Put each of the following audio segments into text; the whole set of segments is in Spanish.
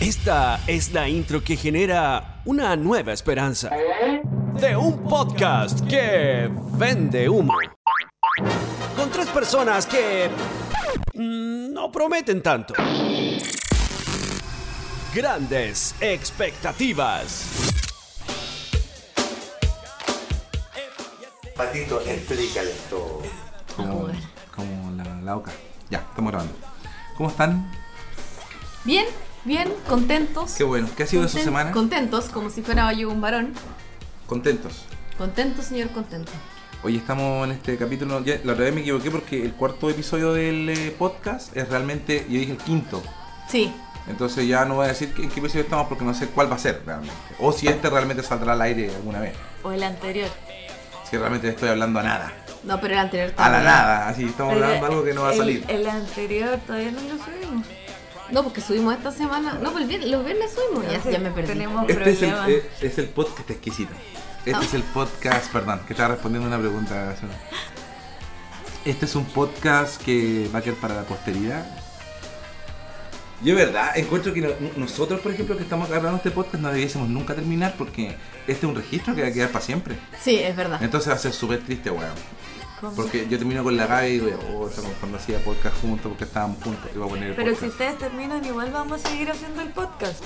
Esta es la intro que genera una nueva esperanza de un podcast que vende humo. Con tres personas que mm, no prometen tanto. Grandes expectativas. Patito, explícale todo. Como, como la, la oca. Ya, estamos grabando. ¿Cómo están? Bien, bien, contentos. Qué bueno. ¿Qué ha sido de su semana? Contentos, como si fuera yo un varón. Contentos. Contento, señor, contento. Hoy estamos en este capítulo. ya, la otra vez me equivoqué porque el cuarto episodio del eh, podcast es realmente. Yo dije el quinto. Sí, Entonces ya no voy a decir en qué episodio estamos porque no sé cuál va a ser realmente. O si este realmente saldrá al aire alguna vez. O el anterior. Si realmente estoy hablando a nada. no, pero el anterior A estaba la nada. Así estamos hablando de algo que no va a el- salir. El, anterior todavía no lo subimos. No, porque subimos esta semana. No, pues el vier- los viernes subimos. Ya, ya me perdí. Tenemos Este es el, eh, es el podcast exquisito. Este Ah. es el podcast, perdón, que estaba respondiendo una pregunta. Este es un podcast que va a quedar para la posteridad. Yo, de verdad, encuentro que no- nosotros, por ejemplo, que estamos grabando este podcast, no debiésemos nunca terminar porque este es un registro que va a quedar para siempre. Sí, es verdad. Entonces va a ser súper triste, weón. ¿Cómo? Porque yo termino con la Gaby y digo, oh, estamos cuando hacía podcast juntos porque estábamos juntos. Voy a poner el Pero si ustedes terminan, igual vamos a seguir haciendo el podcast.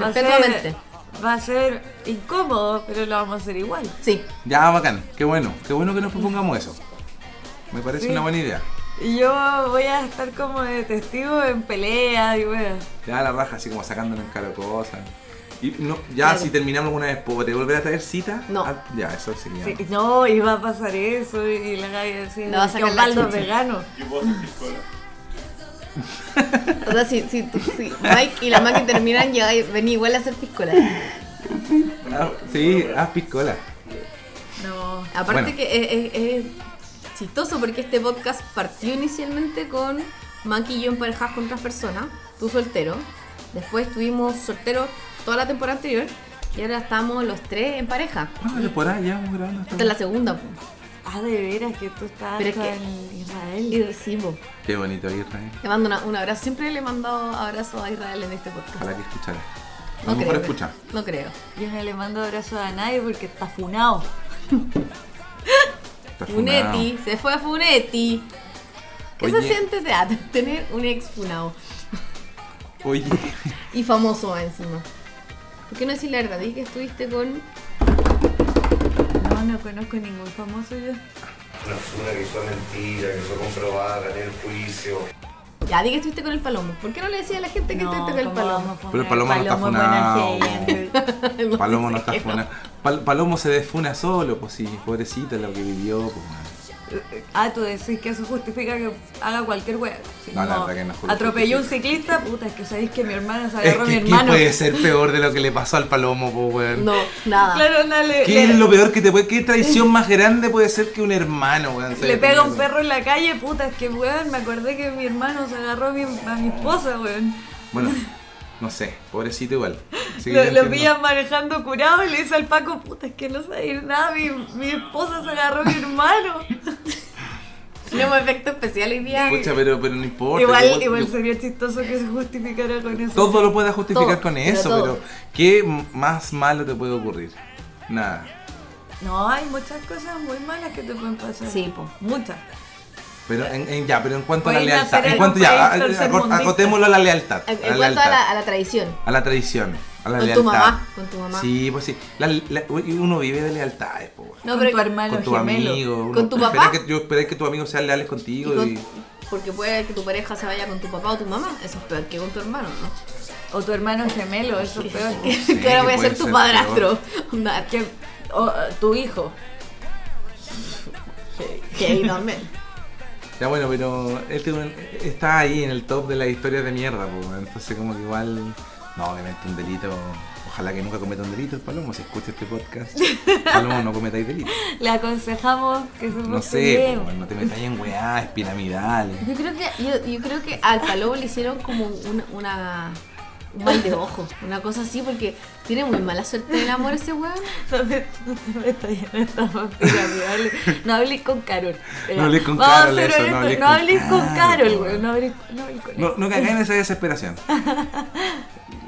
Va a ser- Va a ser incómodo, pero lo vamos a hacer igual. Sí. Ya, bacán, qué bueno, qué bueno que nos propongamos eso. Me parece Sí. una buena idea. Y yo voy a estar como de testigo en pelea y weón. Te da la raja así como sacándonos en cara cosas. Y no, ya Claro. si terminamos alguna vez, ¿podré volver a traer cita? No. Ah, ya, eso sería. Sí, no, iba a pasar eso y la Gaby decía a que Osvaldo es vegano. O sea, si, si, si Mike y la Maki terminan, ya vení igual a hacer piscola. Ah, sí, haz piscola. No. Aparte Bueno. que es, es- es chistoso porque este podcast partió inicialmente con Maki y yo emparejadas con otras personas, tú soltero. Después estuvimos solteros toda la temporada anterior y ahora estamos los tres en pareja. ¿Cuántas temporadas ya vamos grabando? Esta es la segunda. po. Ah, de veras que tú estás Pero es con que- Israel. Y recibo. Qué bonito Israel. Le mando una- un abrazo. Siempre le he mandado abrazos a Israel en este podcast. Ojalá que escuchara. A No lo mejor creo. escucha. No creo. Yo no le mando abrazo a nadie porque está funado. Está Funetti, se fue a Funetti. ¿Qué Oye. se siente teatro? Tener un ex funado. Funado. Oye, Y famoso encima. ¿Por qué no decir la verdad? Di que estuviste con. No, no conozco ningún famoso yo. Una, una que fue mentira, que fue comprobada, gané el juicio. Ya, di que estuviste con el palomo. ¿Por qué no le decía a la gente que estuviste con el ¿cómo palomo? Pero el poner Palomo no está funado. No Palomo no está qué, funa. Pal- Palomo se desfuna solo, pues sí, pobrecita lo que vivió, pues. Ah, tú decís que eso justifica que haga cualquier wea. Si No, la verdad que no justifica. Atropelló un ciclista, puta, es que sabéis que mi hermano se Es agarró a mi que, ¿qué hermano. puede ser peor de lo que le pasó al Palomo, pues weón? No, nada. Claro, no, le, ¿Qué le- es lo peor que te puede, qué traición más grande puede ser que un hermano, weón? le pega un perro en la calle, puta, es que weón, me acordé que mi hermano se agarró a mi, a mi esposa, weón. Bueno, no sé, pobrecito igual. Sí, Lo, lo pillan manejando curado y le dice al Paco, puta, es que no sabéis nada, mi, mi esposa se agarró a mi hermano. Tenemos efecto especial hoy día. Pucha, pero, pero no importa. igual, yo- igual yo- sería chistoso que se justificara con eso. todo lo puedas justificar Todo, con pero eso, todo. pero ¿qué más malo te puede ocurrir? Nada. No, hay muchas cosas muy malas que te pueden pasar. Sí, po. Muchas. Pero en, en- ya, pero en cuanto a la lealtad, en cuanto ya, acotémoslo a la lealtad. En, a en la cuanto a la, a la tradición. a la tradición, a la Con tu mamá, con tu mamá. Sí, pues sí. La- la- uno vive de lealtades, po, weón. No, con pero tu hermano con tu gemelo. amigo. uno ¿Con tu espera papá? Que, yo esperé que tus amigos sean leales contigo y con- y, porque puede que tu pareja se vaya con tu papá o tu mamá. Eso es peor que con tu hermano, ¿no? O tu hermano gemelo, eso es peor. Que, Sí, que ahora voy a ser tu ser padrastro. Onda, Que, o, tu hijo. que ahí también. Ya bueno, pero este está ahí en el top de las historias de mierda, weón. entonces como que igual, no, obviamente un delito, ojalá que nunca cometa un delito el Palomo, si escucha este podcast, Palomo no cometáis delito. Le aconsejamos que se No sé, weón, no te metáis en weás, piramidales. Yo creo que, yo, yo creo que al palomo le hicieron como una, una un mal de ojo, una cosa así, porque tiene muy mala suerte en el amor ese weón. No me- no. No hables con Carol. No hables con Carol, no hables no con Carol, weón. No hables, no con No, ella. no caigáis en esa desesperación.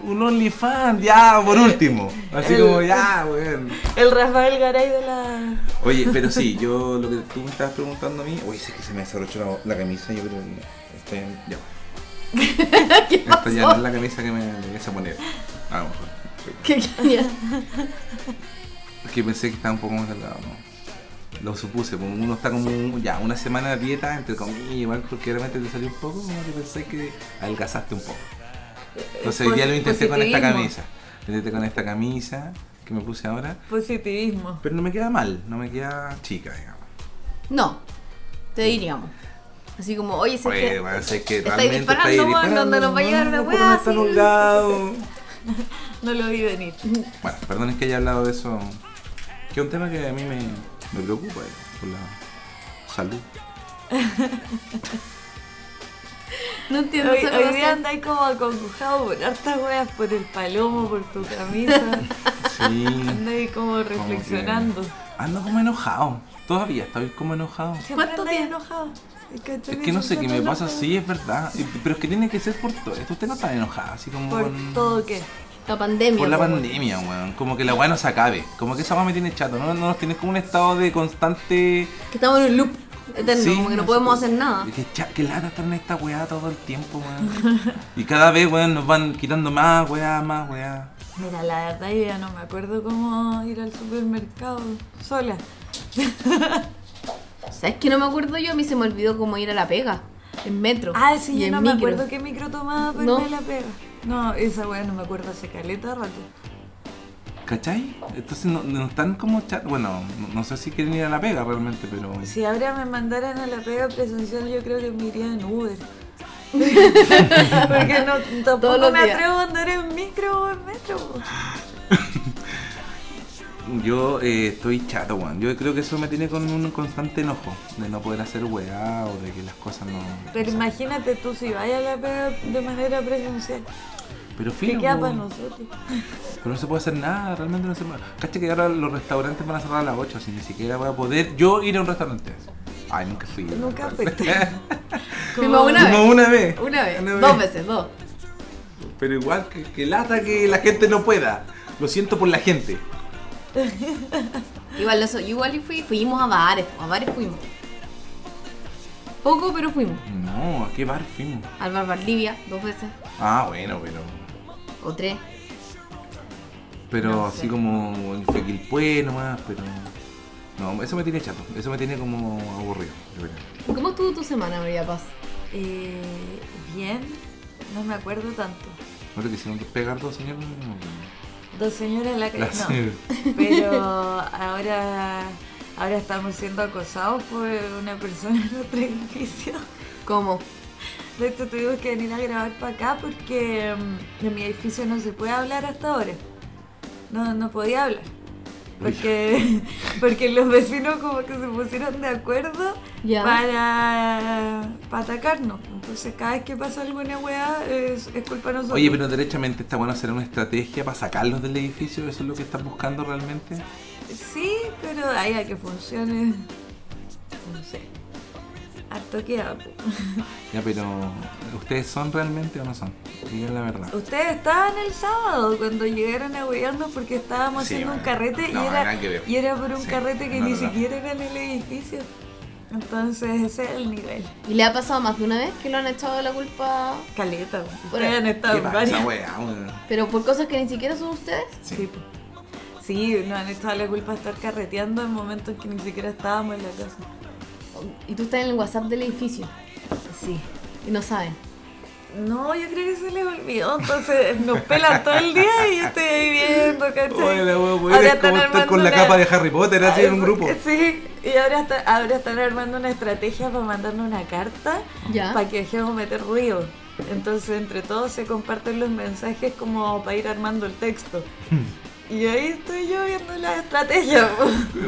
un OnlyFans, ya, por último. Así El- como, ya, weón. El Rafael Garay de la. Oye, pero sí, yo lo que tú me estabas preguntando a mí, oye, sé que se me desabrochó la, la camisa, yo creo que estoy en, ya. ¿Qué Esta ya no es la camisa que me debes a poner. A lo mejor. ¿Qué genial. Es que pensé que estaba un poco más delgado, ¿no? Lo supuse, porque uno está como ya una semana de dieta, entre comillas, igual porque realmente te salió un poco, como que pensé que adelgazaste un poco. Entonces hoy día lo intenté con esta camisa. Intenté con esta camisa que me puse ahora. Positivismo. Pero no me queda mal, no me queda chica, digamos. No, te diríamos. Así como, oye, sé Oye, que bueno, sé que estáis realmente disparando, estáis disparando, donde nos va a llegar no, weá estar holgado. No lo vi venir. Bueno, perdón es que haya hablado de eso, que es un tema que a mí me, me preocupa, eh, por la salud. no entiendo Hoy, hoy día andáis como acongojado por hartas weas, por el palomo, por tu camisa. Sí. Andáis como reflexionando. Ando como enojado. Todavía estoy como enojado. Siempre ¿Cuántos andáis días? enojado. Es que no sé qué me pasa, sí, es verdad. Pero es que tiene que ser por todo esto. Usted no está enojada, así como Por con- todo qué. La pandemia. por la weón. pandemia, weón. Como que la weá no se acabe. Como que esa weá me tiene chato. No, no nos tienes como un estado de constante. Que estamos en un loop eterno, Sí, como que no podemos pues, hacer nada. Que, que lata estar en esta weá todo el tiempo, weón. Y cada vez, weón, nos van quitando más weá, más weá. Mira, la verdad yo ya no me acuerdo cómo ir al supermercado sola. ¿Sabes que no me acuerdo yo? A mí se me olvidó cómo ir a la pega. En metro. Ah, sí, y yo no me acuerdo qué micro tomaba para No. irme a la pega. No, esa wea no me acuerdo hace caleta de rato. ¿Cachai? Entonces no, no están como chat. Bueno, no, no sé si quieren ir a la pega realmente, pero. Si ahora me mandaran a la pega presencial, yo creo que me iría en Uber. Porque no, tampoco Todos los me días. atrevo a andar en micro o en metro. Yo eh, estoy chato, weón. Yo creo que eso me tiene con un constante enojo. De no poder hacer weá o de que las cosas no. Pero imagínate tú si vayas a la pega de manera presencial. Pero ¿Qué fino, queda po. para nosotros? Pero no se puede hacer nada, realmente no se puede. Cacha que ahora los restaurantes van a cerrar a las 8, así ni siquiera voy a poder yo ir a un restaurante. Ay, nunca fui. Nunca fuiste. Fuimos una vez. una vez. Una vez. Dos veces, dos. Pero igual que, que lata que la gente no pueda. Lo siento por la gente. Igual, eso, igual y fui, fuimos a bares, a bares fuimos. Poco, pero fuimos. No, ¿a qué bar fuimos? Al bar Valdivia, dos veces. Ah, bueno, pero. O tres. Pero No así sé. como en Fequilpue nomás, pero. No, eso me tiene chato. Eso me tiene como aburrido, de verdad. ¿Cómo estuvo tu semana, María Paz? Eh, bien, no me acuerdo tanto. ¿No te quisieron pegar dos señores? Dos señoras en la calle. No. Pero ahora, ahora estamos siendo acosados por una persona en nuestro edificio. ¿Cómo? De hecho, tuvimos que venir a grabar para acá porque mm, en mi edificio no se puede hablar hasta ahora. No, no podía hablar. Porque, porque los vecinos como que se pusieron de acuerdo para, para atacarnos. Entonces cada vez que pasa alguna weá es, es culpa de nosotros. Oye, pero derechamente está bueno hacer una estrategia para sacarlos del edificio. ¿Eso es lo que están buscando realmente? Sí, pero ahí a que funcione. No sé. Harto queda. Ya, pero ¿ustedes son realmente o no son? Digan la verdad. Ustedes estaban el sábado cuando llegaron a huearnos porque estábamos Sí, haciendo un bueno. carrete No, y, nada era, que ver. y era por un Sí, carrete que no, ni no, no. siquiera era en el edificio. Entonces ese es el nivel. ¿Y le ha pasado más de una vez que lo han echado la culpa, Caleta. po. Por Ustedes han estado ¿Qué en pasa, varias. weá? weón? pero por cosas que ni siquiera son ustedes? Sí, po. Sí, nos han echado la culpa de estar carreteando en momentos que ni siquiera estábamos en la casa. Y tú estás en el WhatsApp del edificio Sí. y no saben. No, yo creo que se les olvidó, entonces nos pelan todo el día y yo estoy ahí viendo, ¿cachai? Ahora es están como estar armando con la una- capa de Harry Potter así en un grupo. Sí, y ahora, está- ahora están armando una estrategia para mandarnos una carta Ya. para que dejemos meter ruido. Entonces entre todos se comparten los mensajes como para ir armando el texto. Y ahí estoy yo viendo la estrategia.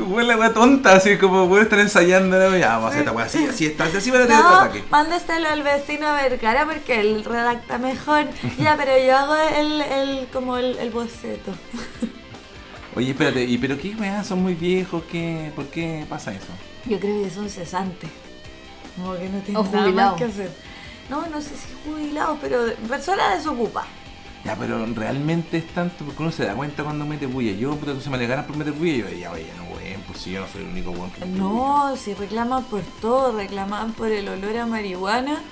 Weón, la weá tonta, así como puede estar ensayando. ¿no? Ya, vamos a hacer esta así, así está, así van a tener otro No, ataque. mándeselo al vecino Vergara porque él redacta mejor. Ya, pero yo hago el, el como el, el boceto. Oye, espérate, ¿y pero qué weá? ¿Son muy viejos? ¿Qué? ¿Por qué pasa eso? Yo creo que son cesantes. Como que no tienen O nada jubilados. más que hacer. No, no sé si jubilados, pero personas desocupadas. Ya, pero realmente es tanto porque uno se da cuenta cuando mete bulla. Yo, puta, tú se me le ganas por meter bulla y yo, ya, oye, no, weón, pues si yo no soy el único weón que mete bulla. No, si reclaman por todo, reclaman por el olor a marihuana.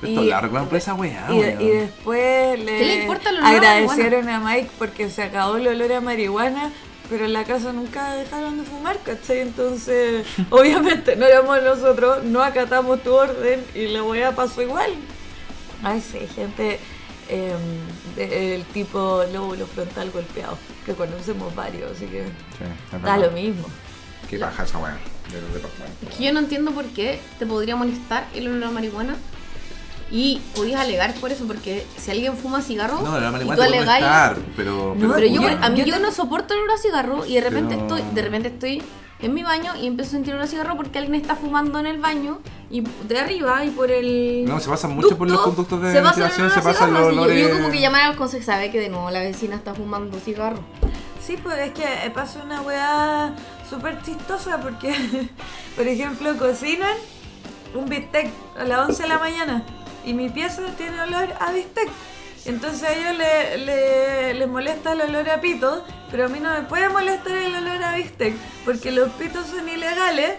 Pero y- la reclaman por esa weá, y, weón. y después le, ¿Qué le importa el olor a agradecieron a Mike porque se acabó el olor a marihuana, pero en la casa nunca dejaron de fumar, ¿cachai? Entonces, obviamente no éramos nosotros, no acatamos tu orden y la weá pasó igual. Ay, sí, gente eh, del tipo lóbulo frontal golpeado, que conocemos varios, así que Sí, da lo mismo. Qué baja esa weá de los departamentos. Es que yo no entiendo por qué te podría molestar el olor a marihuana. Y podías alegar por eso, porque si alguien fuma cigarro No, la y marihuana tú te puede alegáis. molestar, pero... No, Pero yo, a mí yo no soporto el olor a cigarro y de repente Pero- estoy, de repente estoy en mi baño y empiezo a sentir a cigarro porque alguien está fumando en el baño y de arriba y por el No, se pasa mucho por los ducto, conductos de se pasa el ventilación, olor se a pasa cigarro, los así yo- yo, olores- como que llamar al consejo sabe que de nuevo la vecina está fumando cigarro. Sí, pues es que pasa una weá súper chistosa porque, por ejemplo, cocinan un bistec a las 11 de la mañana y mi pieza tiene olor a bistec. Entonces a ellos le, le- les molesta el olor a pito, pero a mí no me puede molestar el olor a bistec porque los pitos son ilegales.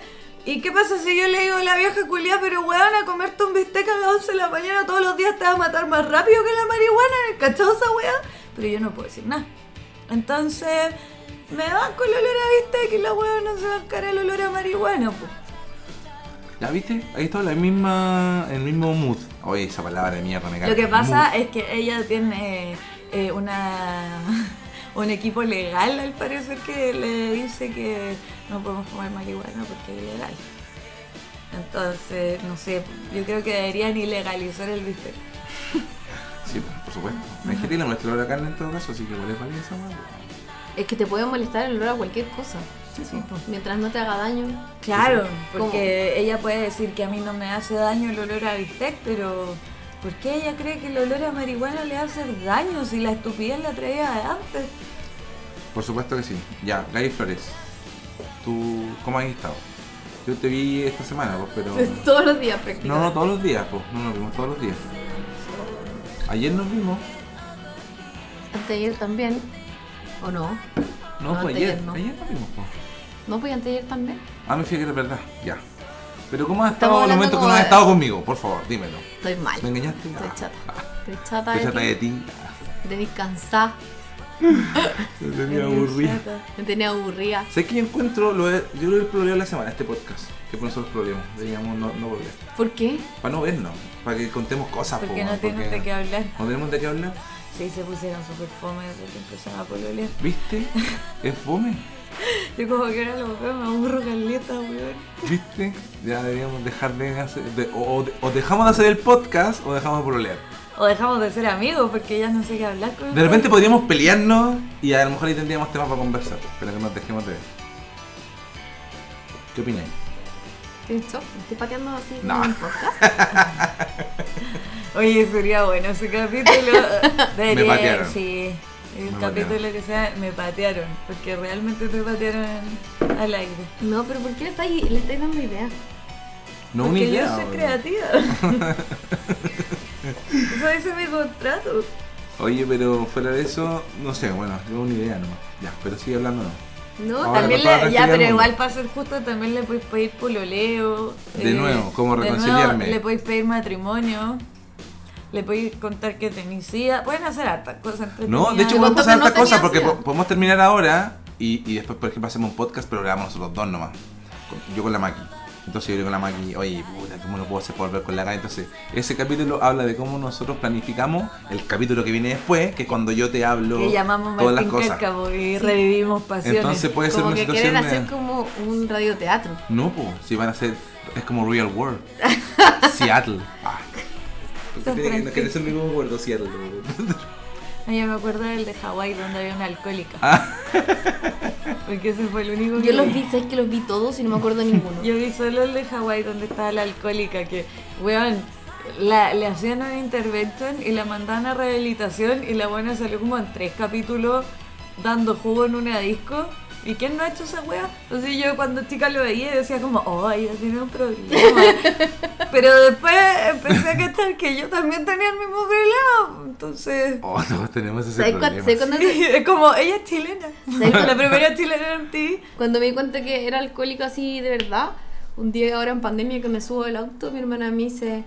¿Y qué pasa si yo le digo a la vieja culiá, pero weón, a comerte un bistec a las 11 de la mañana todos los días te va a matar más rápido que la marihuana? ¿Cachado esa weá? Pero yo no puedo decir nada. Entonces, me banco el olor a bistec y la hueá no se va a encarar el olor a marihuana, pues. ¿Ya viste? Ahí está la misma, el mismo mood. Oye, esa palabra de mierda me cae. Lo que pasa es que ella tiene eh, una un equipo legal, al parecer, que le dice que no podemos fumar marihuana porque es ilegal. Entonces, no sé, yo creo que deberían ilegalizar el bistec. Sí, pues, por supuesto. Hay gente que le molesta el olor a carne en todo caso, así que igual es válida esa. Es que te puede molestar el olor a cualquier cosa. Mientras no te haga daño. Claro, ¿Cómo? porque ella puede decir que a mí no me hace daño el olor a bistec, pero ¿por qué ella cree que el olor a marihuana le hace daño si la estupidez la traía de antes? Por supuesto que sí. Ya, Gaby Flores. ¿Tú cómo has estado? Yo te vi esta semana, pues, pero... Todos los días prácticamente. No, no, todos los días, pues. No nos vimos todos los días. Ayer nos vimos. Anteayer también. ¿O no? No, No, pues anteayer ayer. no. Ayer nos vimos, pues. No, pues anteayer también. Ah, me fíjate que era verdad. Ya. Pero ¿cómo has estado en el momento que no has de- estado conmigo? Por favor, dímelo. Estoy mal. ¿Me engañaste? Estoy Ah, chata. Estoy chata Estoy de chata ti. de ti. De venir cansada. Me tenía aburrido. Me tenía aburrida. Sé que yo encuentro, lo he- yo lo he problemado la semana, este podcast. Que por nosotros problemas. Deberíamos no, no volver. ¿Por qué? Para no vernos. Para que contemos cosas. Porque po, no porque de qué hablar. No tenemos de qué hablar. Sí, se pusieron súper fome desde que empezaron a pololear. ¿Viste? Es fome. Yo como que ahora lo veo, me aburro caleta, weón. ¿Viste? Ya deberíamos dejar de hacer. de- o, o de- o dejamos de hacer el podcast o dejamos de pololear. O dejamos de ser amigos porque ya no sé qué hablar con De repente podríamos pelearnos y a lo mejor ahí tendríamos temas para conversar. Pero que nos dejemos de ver. ¿Qué opináis? ¿Estoy en shock? ¿Me estoy pateando así No. en un podcast? Oye, sería bueno ese capítulo. Debería, Me patearon. Sí. El Me capítulo patearon. que sea, me patearon. Porque realmente te patearon al aire. No, pero ¿por qué le estáis, le estáis dando idea? No una porque idea. yo soy creativa. Eso dice mi contrato. Oye, pero fuera de eso, no sé, bueno, yo una idea nomás. Ya, pero sigue hablando no. No, Ahora También le, la ya, pero igual para ser justo también le podéis pedir pololeo. eh, De nuevo, ¿cómo de nuevo reconciliarme? le podéis pedir matrimonio. Le podéis contar que tenéis sida. Pueden hacer hartas cosas. No, de hecho podemos pasar que no cosas porque po- podemos terminar ahora y, y después, por ejemplo, hacemos un podcast, pero grabamos nosotros dos nomás. Con- yo con la Maki. Entonces yo digo con la Maki, oye, puta, ¿cómo lo puedo hacer para volver con la Gaby? Entonces, ese capítulo habla de cómo nosotros planificamos el capítulo que viene después, que es cuando yo te hablo que llamamos todas las Martín cosas. Cárcamo y revivimos pasiones. Entonces puede ser como una que situación quieren hacer como un radioteatro. No, pues, si van a ser. Es como Real World. Seattle. Ah. San Tiene que- no quiere ser mi mismo acuerdo, Seattle. Ah, yo me acuerdo del de Hawái donde había una alcohólica. Ah. Porque ese fue el único que Yo los vi, ¿sabes que los vi todos y no me acuerdo de ninguno? Yo vi solo el de Hawái donde estaba la alcohólica que, weón, la, le hacían una intervention y la mandaban a rehabilitación y la buena salió como en tres capítulos dando jugo en una disco ¿Y quién no ha hecho esa wea? Entonces yo cuando chica lo veía y decía como, oh, ella tiene un problema. Pero después empecé a cachar que yo también tenía el mismo problema. Entonces, Oh, todos tenemos ese ¿Sabes cuál- problema. ¿sabes cuándo sí, es como, ella es chilena. ¿Sabes La primera chilena en ti. Cuando me di cuenta que era alcohólico así de verdad, un día ahora en pandemia que me subo del auto, mi hermana me dice,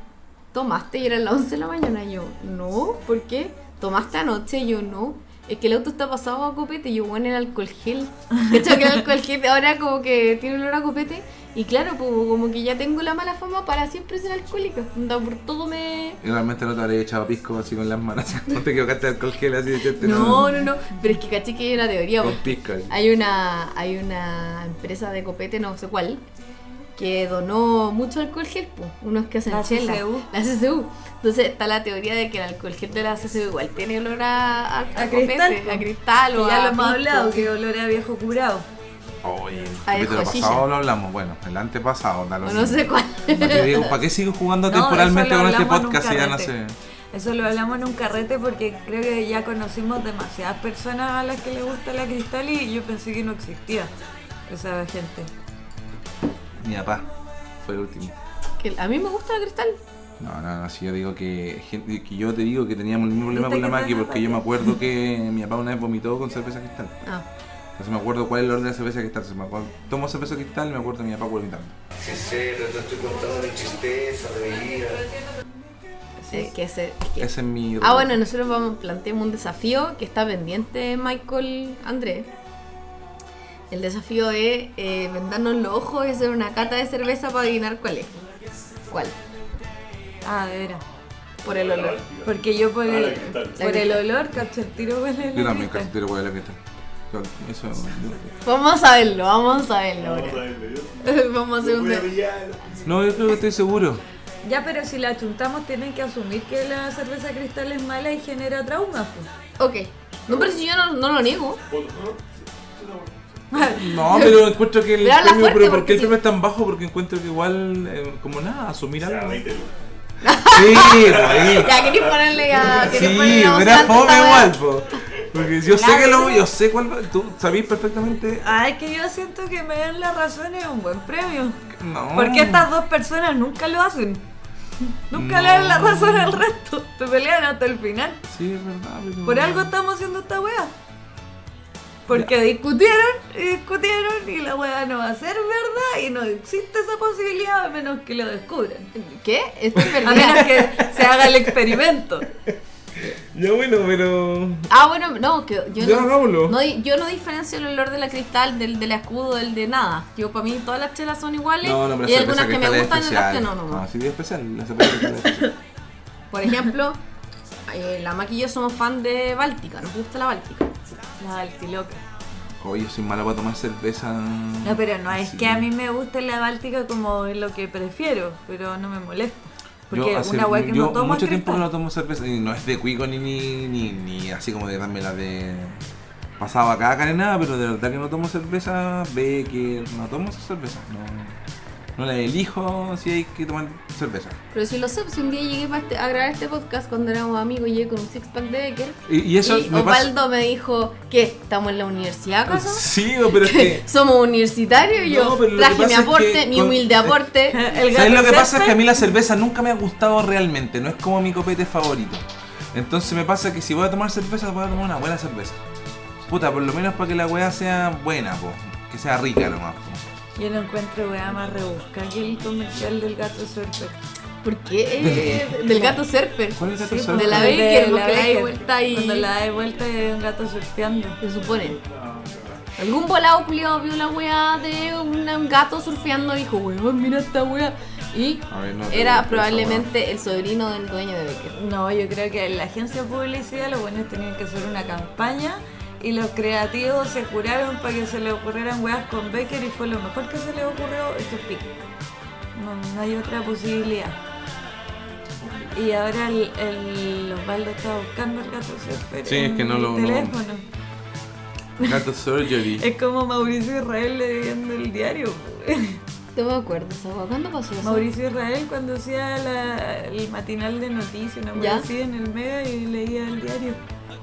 ¿tomaste? Y eran las 11 de la mañana. Y yo, no, ¿por qué? ¿Tomaste anoche? Y yo, no. Es que el auto está pasado a copete y yo, bueno, el alcohol gel. De hecho, que el alcohol gel ahora como que tiene olor a copete. Y claro, pues, como que ya tengo la mala fama para siempre ser alcohólica. Por todo me... Y realmente no te habría echado pisco así con las manos. No te equivocaste de alcohol gel así de echarte No, no, no. Pero es que caché que hay una teoría. Con pisco. Hay una, hay una empresa de copete, no sé cuál, que donó mucho alcohol gel, po, unos que hacen La chela. CCU. La CCU. Entonces está la teoría de que el alcohol gel de la CCU igual tiene olor a, a, a copete, cristal, a cristal o ya a lo hemos hablado, que olor a viejo curado. Oye, el Ah, el capítulo pasado lo hablamos. Bueno, el antepasado. O no sé cuál. ¿Para qué, digo, ¿Para qué sigo jugando No, temporalmente eso lo con este hablamos en un podcast si ya no sé? Eso lo hablamos en un carrete porque creo que ya conocimos demasiadas personas a las que le gusta la cristal y yo pensé que no existía esa gente. Mi papá fue el último. Que a mí me gusta el cristal. No, no, no, si yo digo que, gente- que yo te digo que teníamos el mismo problema ¿Viste con la Maki porque yo me acuerdo que mi papá una vez vomitó con cerveza cristal. Ah. Entonces me acuerdo cuál es el orden de la cerveza cristal. Me acuerdo, tomo cerveza cristal y me acuerdo de mi papá vomitando. Sincero, te estoy contando mi tristeza, de mi vida. Eh, que ese- que- Ese es mi... Ah, bueno, nosotros vamos, planteamos un desafío que está pendiente Michael Andrés. El desafío es eh, vendarnos los ojos y hacer una cata de cerveza para adivinar cuál es. ¿Cuál? Ah, de veras. Por el olor. Porque yo por Ah, el, por el olor cacho el tiro con el Yo también casi tiro la Eso... Vamos a verlo, vamos a verlo Vamos a ahora. verlo, yo. vamos a hacer un... Voy a de- pillar. No, yo creo que estoy seguro. Ya, pero si la chuntamos tienen que asumir que la cerveza cristal es mala y genera traumas. Pues. Ok. No, pero si yo no, no lo niego. No, pero encuentro que el premio, fuerte, pero ¿por porque qué el premio es tan bajo? Porque encuentro que igual, eh, como nada, asumir algo. 20 lucas. Sí, güey. Ya, queréis ponerle a... Sí, queréis ponerle a era fome esta igual, po. Porque yo sé que lo, yo sé cuál va- tú sabís perfectamente. Ay, que yo siento que me den la razón es un buen premio. No. Porque estas dos personas nunca lo hacen. Nunca le dan la razón al resto. Se pelean hasta el final. Sí, es verdad, pero. Por algo estamos haciendo esta wea. Porque discutieron y discutieron y la wea no va a ser verdad y no existe esa posibilidad a menos que lo descubran. ¿Qué? Estoy A menos perdida. que se haga el experimento. Ya bueno, pero. Ah, bueno, no, que yo Ya, no, no yo no diferencio el olor de la cristal del, del escudo, del de nada. Yo, para mí, todas las chelas son iguales. No, no, pero y hay algunas que me gustan y otras que no, no. No, sí, especial. Cristal es especial. Por ejemplo, eh, la Maki y yo somos fan de Báltica, nos gusta la Báltica. La altiloca. Oye, soy mala para tomar cerveza. No, pero no es que a mí me guste la báltica como es lo que prefiero, pero no me molesta. Porque Yo hace una wea que yo no tomo mucho tiempo que no tomo cerveza y no es de cuico ni ni, ni, ni así como de darme la de pasado acá ni nada, pero de verdad que no tomo cerveza, ve que no tomo cerveza, no, no la elijo si hay que tomar cerveza. Pero si lo sé, si un día llegué este- a grabar este podcast cuando éramos amigos, llegué con un six pack de Becker. Y, y eso y me me dijo, ¿qué? ¿Estamos en la universidad acaso? Sí, pero es que Somos universitarios y yo que traje mi es aporte, que mi con- humilde aporte. El ¿Sabes lo que pasa? Es que a mí la cerveza nunca me ha gustado realmente, no es como mi copete favorito. Entonces me pasa que si voy a tomar cerveza, voy a tomar una buena cerveza. Puta, por lo menos para que la weá sea buena, po. que sea rica nomás. po. Yo no encuentro wea más rebusca que el comercial del gato surfer. ¿Por qué? Del gato surfer. ¿Cuál es el gato Sí, surfer? de la Baker, de porque la da Baker. vuelta y- Cuando la da de vuelta es un gato surfeando. Se supone. Algún volado culiado vio la weá de un, un gato surfeando y dijo, weón, mira esta weá. Y no era probablemente el sobrino del dueño de Becker. No, yo creo que en la agencia de publicidad los buenos tenían que hacer una campaña y los creativos se curaron para que se le ocurrieran weas con Becker y fue lo mejor que se le ocurrió esto es pico. No, no hay otra posibilidad. Y ahora el, el Osvaldo está buscando el gato surfer Sí, es en que no el lo- no- teléfono. Gato Surgery. Es como Mauricio Israel leyendo el diario. ¿Te me acuerdo? ¿Cuándo pasó eso? Mauricio Israel cuando hacía la- el matinal de noticias, una ¿Ya? así en el Mega y leía el diario.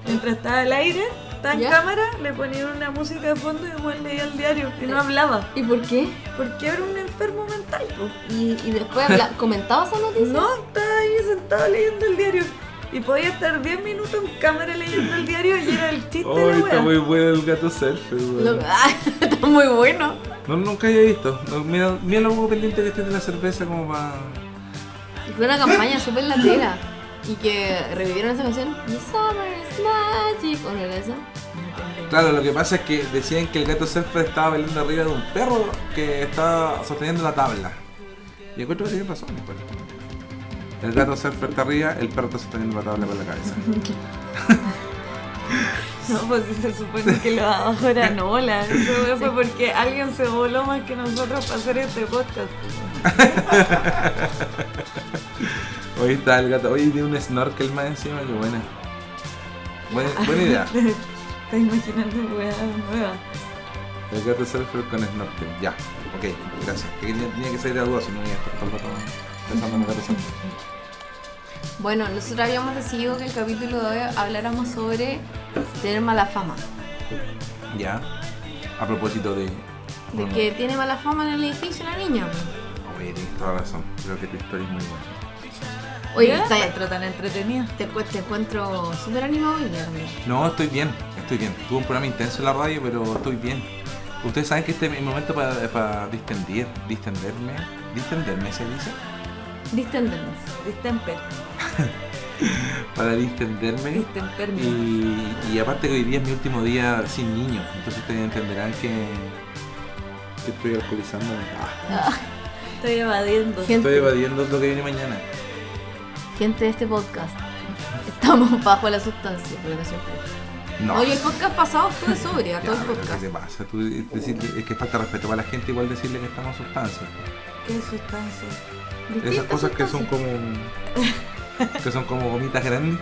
Mientras estaba al aire, estaba en ¿Ya? cámara, le ponían una música de fondo y weón leía el diario y no hablaba. ¿Y por qué? Porque era un enfermo mental, po. ¿Y, y después habla- comentaba esa noticia? No, estaba ahí sentado leyendo el diario. Y podía estar 10 minutos en cámara leyendo el diario y era el chiste de Ay, la está muy bueno el gato selfie. Lo- ah, está muy bueno. No, nunca había visto. No, mira, mira lo poco pendiente que estoy de la cerveza como para... Fue una campaña súper latera. Y que revivieron esa canción. The summer is magic. ¿O no era esa? Claro, lo que pasa es que decían que el gato selfie estaba bailando arriba de un perro que estaba sosteniendo la tabla. Y encuentro que tienen razón, después. El gato surfer está arriba, el perro está sosteniendo la tabla con la cabeza. No, pues sí se supone que lo de abajo era Nola. Eso fue porque alguien se voló más que nosotros para hacer este podcast. Hoy está el gato, hoy tiene un snorkel más encima, que buena. Buena, buena idea. Estás imaginando weas nuevas. El gato surfer con snorkel, ya. Ok, gracias. Que tenía, tenía que salir de algo, si no iba a estar todo el rato pensando en el gato surfer. Bueno, nosotros habíamos decidido que el capítulo de hoy habláramos sobre tener mala fama. Ya. A propósito de. De que tiene mala fama en el edificio la niña. Oye, tienes toda la razón. Creo que tu historia es muy buena. Oye, está- Encuentro tan entretenida. te, te encuentro súper animado hoy día también. No, estoy bien, estoy bien. Tuve un programa intenso en la radio, pero estoy bien. Ustedes saben que este es mi momento para, para distender, distenderme. ¿Distenderme se dice? Distendernos. Distemper. Para distenderme. Y, y aparte que hoy día es mi último día sin niños, entonces ustedes entenderán que, que estoy alcoholizándome. Ah, Estoy evadiendo. Gente, estoy evadiendo lo que viene mañana. gente de este podcast. Estamos bajo la sustancia, pero no siempre. No. Oye, el podcast pasado estuve sobria, Ya, todo el podcast. ¿Qué te pasa? Tú, decirle- es que falta respeto para la gente igual decirle que estamos en sustancia. ¿Qué sustancia? Esas cosas que son sustancias. como. que son como gomitas grandes.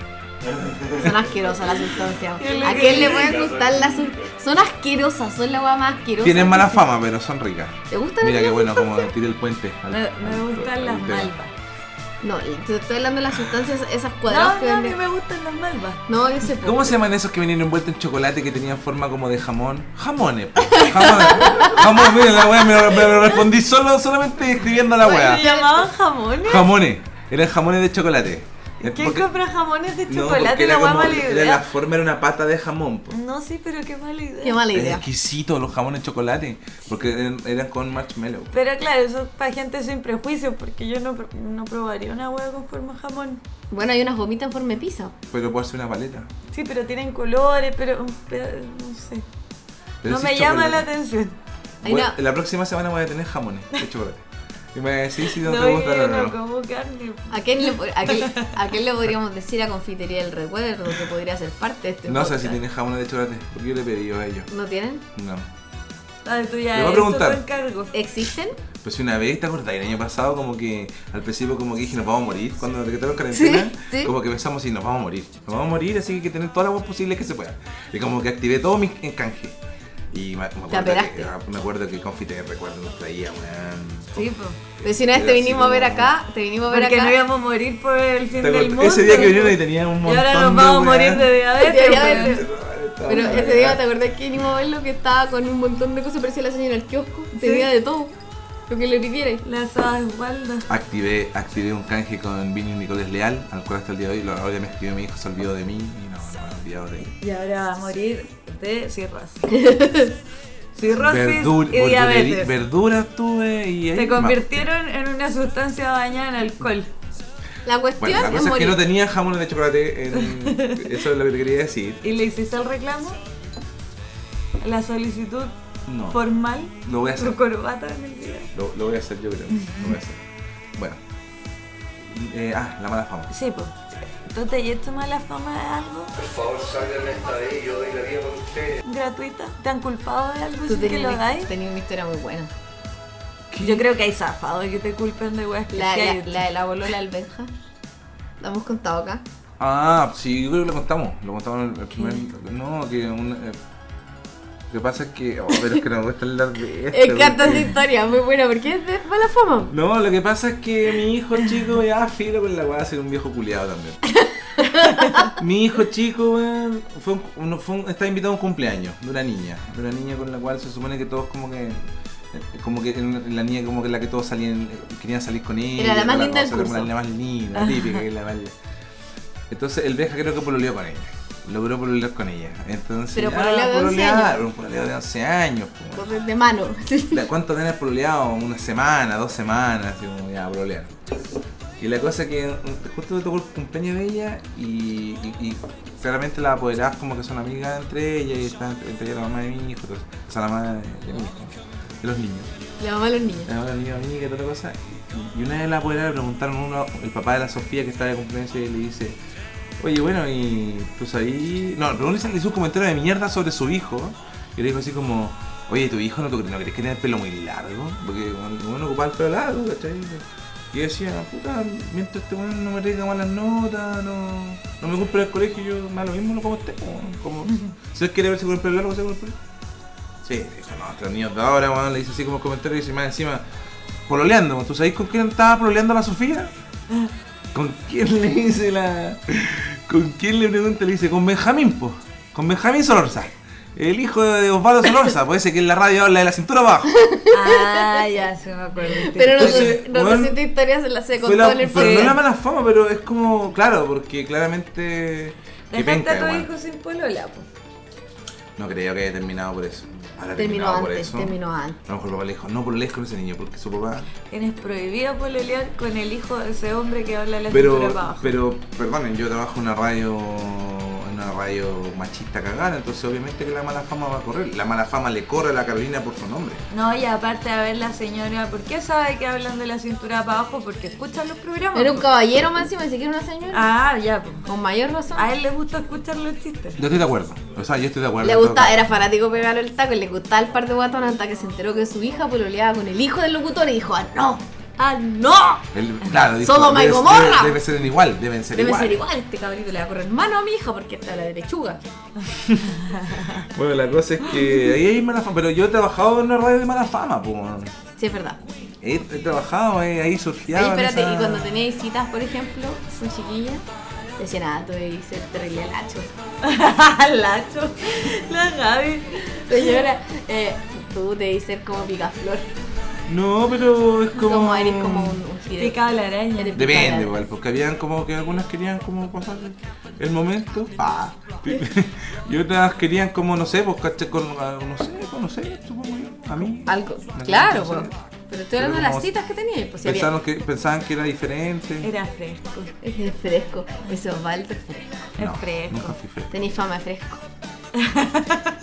Son asquerosas las sustancias. ¿Qué es lo ¿A quién le pueden gustar las sustancias? Son asquerosas, son la hueá más asquerosa. Tienen mala fama, pero son ricas. ¿Te gustan Mira las qué bueno como tiré el puente. al- Me, me al- gustan al las malvas. No, te estoy hablando de las sustancias esas cuadradas No, que no, a mí me gustan las malvas. No, yo sé. ¿Cómo se llaman esos que venían envueltos en chocolate que tenían forma como de jamón? Jamones, jamones. Jamones, miren la weá, me, lo- me respondí solo, solamente escribiendo la ¿Se weá. llamaban jamones? Jamones, eran jamones de chocolate. ¿Quién Porque- compra jamones de No, chocolate? porque la era como- mala era idea. la forma era una pata de jamón. po. No, sí, pero qué mala idea. Qué mala Es idea. exquisito los jamones de chocolate, porque eran, eran con marshmallow. Pero claro, eso es para gente sin prejuicios, porque yo no, no probaría una hueá con forma de jamón. Bueno, hay unas gomitas en forma de pizza. Pero puede ser una paleta. Sí, pero tienen colores, pero, pero no sé. Pero no me llama la atención. Bueno, una- La próxima semana voy a tener jamones de chocolate. Y me decir si no, No, te gusta o no no. como carne. ¿A quién, le, po- a, quién, a quién le podríamos decir a Confitería del Recuerdo que podría ser parte de este No sé si tienen jamones de chocolate, porque yo le he pedido a ellos. ¿No tienen? No. Ah, tú ya Le voy a esto preguntar. te encargo. ¿Existen? Pues una vez, ¿te acordás? El año pasado como que al principio como que dije nos vamos a morir cuando decretaron cuarentena, Sí, sí. como que pensamos sí, nos vamos a morir, nos vamos a morir, así que hay que tener todas las voz posibles que se pueda. Y como que activé todo mi encanje. Y me, me acuerdo, que, me acuerdo que Confite recuerdo nos traía, weón. Sí, pues. Pero si una vez te vinimos a ver acá, te vinimos a ver Porque acá. no íbamos a morir por el fin ¿Te del mundo. Ese día que vinieron y tenía un Y montón ahora nos de vamos a morir de diabetes. De diabetes. Pero ese día, ¿te acordás que vinimos a verlo? Que estaba con un montón de cosas, parecía la señora del kiosco. Tenía de todo. Lo que le pidierais. La sábana espalda. Activé, activé un canje con Vini Nicolás Leal, al cual hasta el día de hoy, lo- ahora me escribió mi hijo, se olvidó de mí y no, no me he olvidado de él. Y ahora va a morir de cirrosis. cirrosis Verdur- y diabetes. verduri- verduras tuve y ahí Se convirtieron en una sustancia bañada en alcohol. La cuestión Bueno, la es cosa es que no tenía jamones de chocolate, en... eso es lo que te quería decir. ¿Y le hiciste el reclamo? La solicitud No, formal. lo voy a hacer. Tu corbata en el día. Lo, lo voy a hacer yo creo, lo voy a hacer. Bueno. Eh, ah, la mala fama. Sí, pues. ¿Tú te llevas mala fama de algo? Por favor, salgan esta vez, yo doy la vida por ustedes. ¿Gratuita? ¿Te han culpado de algo Tú sin que lo hagáis? tenías una historia muy buena. Yo creo que hay zafado que te culpen de weas que La, la, la de la bolola del Benja. La hemos contado acá. Ah, sí, yo creo que lo contamos. Lo contamos en el primer. No, que un. eh, que pasa es que. Oh, pero es que no me gusta hablar de esto. Me encanta esa porque- historia, muy buena, porque es de mala fama. No, lo que pasa es que mi hijo chico ya filo con la weá ser un viejo culiado también. Mi hijo chico, weón, fue un- uno- fue un- estaba invitado a un cumpleaños de una niña. De una niña con la cual se supone que todos como que... Como que la niña como que la que todos salían, querían salir con ella. Era la más linda del curso. La más linda, típica que es la más Entonces el vieja creo que pololeó con ella. Logró pololear con ella. Entonces, Pero pololeó de 11 pololearon, años. Un de 11 años. Correr de mano. ¿Cuánto tenés pololeado? Una semana, dos semanas, así como ya pololear. Y la cosa es que mm, justo me tocó el cumpleaños de ella y, y- y claramente las apoderadas como que son amigas entre ellas y están entre ella la mamá de mi hijo, entonces, o sea, la mamá de, de mi hijo, de los niños. La mamá de los niños. La mamá de los niños, amiga y toda la cosa. Y una vez la apoderada le preguntaron uno, el papá de la Sofía que estaba de cumpleaños y le dice, oye bueno, y tú sabías... No, pero le hizo un comentario de mierda sobre su hijo y le dijo así como, oye, tu hijo no, te, no crees que tiene el pelo muy largo, porque uno ocupaba el pelo largo, ¿cachai? Y decía, puta, mientras este weón no me traiga malas notas, no, no me cumple el colegio, yo da lo mismo no como esté, weón, como, si él quiere verse con el pelo largo, se con el pelo Sí, dijo, no, estos niños de ahora, weón, le dice así como comentario y dice más encima, pololeando, ¿tú sabéis con quién estaba pololeando la Sofía? ¿Con quién le dice la. ¿Con quién le pregunta? Le dice, con Benjamín, po. Con Benjamín Solorza. El hijo de Osvaldo Solorza, puede ser que en la radio habla de la cintura abajo. Ah, ya se me acuerdo. Pero no, Entonces, no, weón, sé si historia se la sé con Fue la- en el pero no es la mala fama, pero es como, claro, porque claramente. Dejaste a tu igual. hijo sin polola, pues. No creo que haya terminado por eso. Terminó antes, terminó antes. A lo mejor el papá le dijo, no pololees con ese niño, porque su papá. Tienes prohibido pololear con el hijo de ese hombre que habla la Pero, para abajo. pero, perdonen, yo trabajo en una radio, una radio machista cagada, entonces obviamente que la mala fama va a correr. La mala fama le corre a la Carolina por su nombre. No, y aparte a ver la señora, ¿por qué sabe que hablan de la cintura para abajo? Porque escuchan los programas. Era un caballero más encima, ni siquiera una señora. Ah, ya, pues. Con mayor razón. A él le gusta escuchar los chistes. Yo estoy de acuerdo. O sea, yo estoy de acuerdo. Le caso. era fanático pegarle el taco y le gustaba el par de guatones hasta que se enteró que su hija pololeaba con el hijo del locutor y dijo, ¡ah, no! ¡Ah, no! El- claro, dijo, Sodoma y debe- Gomorra. Debe, debe ser igual, deben ser Debe igual. ser igual, este cabrito le va a correr mano a mi hija porque está la derechuga. Bueno, la cosa es que ahí hay mala fama, pero yo he trabajado en una radio de mala fama, pues. Sí, es verdad. He, he trabajado, eh, ahí surfeado. en espérate, esa- y cuando teníais citas, por ejemplo, con chiquillas, decían, ah, tú ser terrible lacho. Lacho, la Gaby. Señora, eh, tú debes ser como picaflor. No, pero es como. Como eres como un. Picaba la araña. Eres Depende, igual, porque habían como que algunas querían como pasar el momento. Ah. y otras querían como, no sé, pues caché con, ah, no sé, conocer, supongo yo, a mí. Algo. No sé, Claro, no sé. pues. Pero estoy hablando de las citas que teníais. Pues si había- Pensaron que, pensaban que era diferente. Era fresco. Es fresco. Ese Osvaldo es fresco. Es No, fresco. Nunca fui fresco. Tenéis fama de fresco.